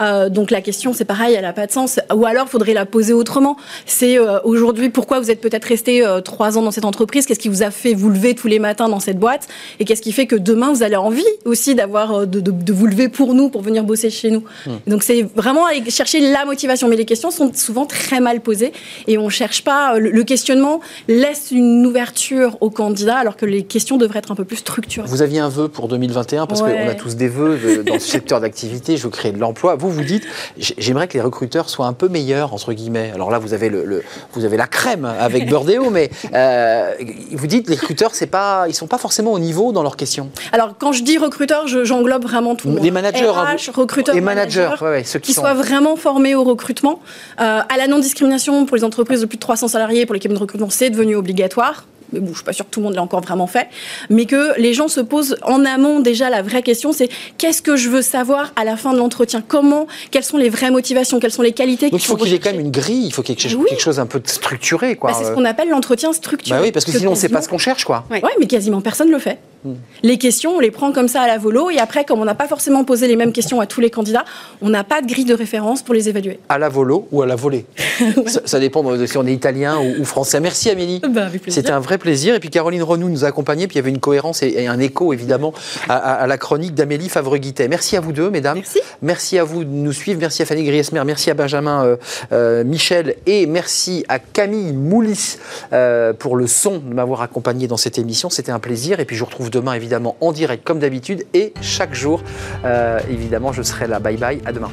Speaker 9: Euh, donc la question c'est pareil, elle n'a pas de sens. Ou alors il faudrait la poser autrement. C'est euh, aujourd'hui pourquoi vous êtes peut-être resté euh, trois ans dans cette entreprise, qu'est-ce qui vous a fait vous lever tous les matins dans cette boîte, et qu'est-ce qui fait que demain vous avez envie aussi d'avoir euh, de, de, de, vous lever pour nous, pour venir bosser chez nous? Mmh. Donc c'est vraiment aller chercher la motivation, mais les questions sont souvent très mal posées et on cherche pas le, le questionnement laisse une ouverture aux candidats alors que les questions devraient être un peu plus structurées.
Speaker 1: Vous aviez un vœu pour 2021 parce ouais. qu'on a tous des vœux dans ce secteur d'activité. Je veux créer de l'emploi. Vous vous dites j'aimerais que les recruteurs soient un peu meilleurs entre guillemets. Alors là vous avez le, le vous avez la crème avec Burdeo, mais euh, vous dites les recruteurs c'est pas ils sont pas forcément au niveau dans leurs questions.
Speaker 9: Alors quand je dis recruteurs, j'englobe vraiment tout.
Speaker 1: Les managers,
Speaker 9: RH,
Speaker 1: hein,
Speaker 9: recruteurs,
Speaker 1: les managers,
Speaker 9: managers
Speaker 1: ouais, ouais, ceux qui,
Speaker 9: qui
Speaker 1: sont...
Speaker 9: soient vraiment formés au recrutement, euh, à la non discrimination pour les entreprises de plus de 300 salariés, pour cabinets de recrutement, c'est devenu obligatoire mais bon, je suis pas sûre que tout le monde l'a encore vraiment fait, mais que les gens se posent en amont déjà la vraie question, c'est qu'est-ce que je veux savoir à la fin de l'entretien? Comment? Quelles sont les vraies motivations? Quelles sont les qualités
Speaker 1: Donc il faut qu'il y ait quand même une grille, il faut qu'il y ait
Speaker 9: oui.
Speaker 1: quelque chose un peu structuré, quoi.
Speaker 9: Bah, c'est ce qu'on appelle l'entretien structuré.
Speaker 1: Bah oui, parce que, que sinon on ne sait pas ce qu'on cherche, quoi.
Speaker 9: Oui, ouais, mais quasiment personne ne le fait. Hmm. Les questions, on les prend comme ça à la volo, et après, comme on n'a pas forcément posé les mêmes questions à tous les candidats, on n'a pas de grille de référence pour les évaluer.
Speaker 1: À la volo ou à la volée ouais. ça, ça, dépend de si on est italien ou, ou français. Merci Amélie.
Speaker 9: Bah,
Speaker 1: C'était un vrai plaisir. Et puis Caroline Renou nous a accompagnés, puis il y avait une cohérence et, et un écho évidemment à, à, à la chronique d'Amélie Favre-Guittet. Merci à vous deux, mesdames.
Speaker 9: Merci.
Speaker 1: Merci à vous de nous suivre. Merci à Fanny Griesmer, merci à Benjamin euh, euh, Michel et merci à Camille Moulis euh, pour le son de m'avoir accompagné dans cette émission. C'était un plaisir. Et puis je vous retrouve demain évidemment en direct comme d'habitude et chaque jour, euh, évidemment, je serai là. Bye bye, à demain.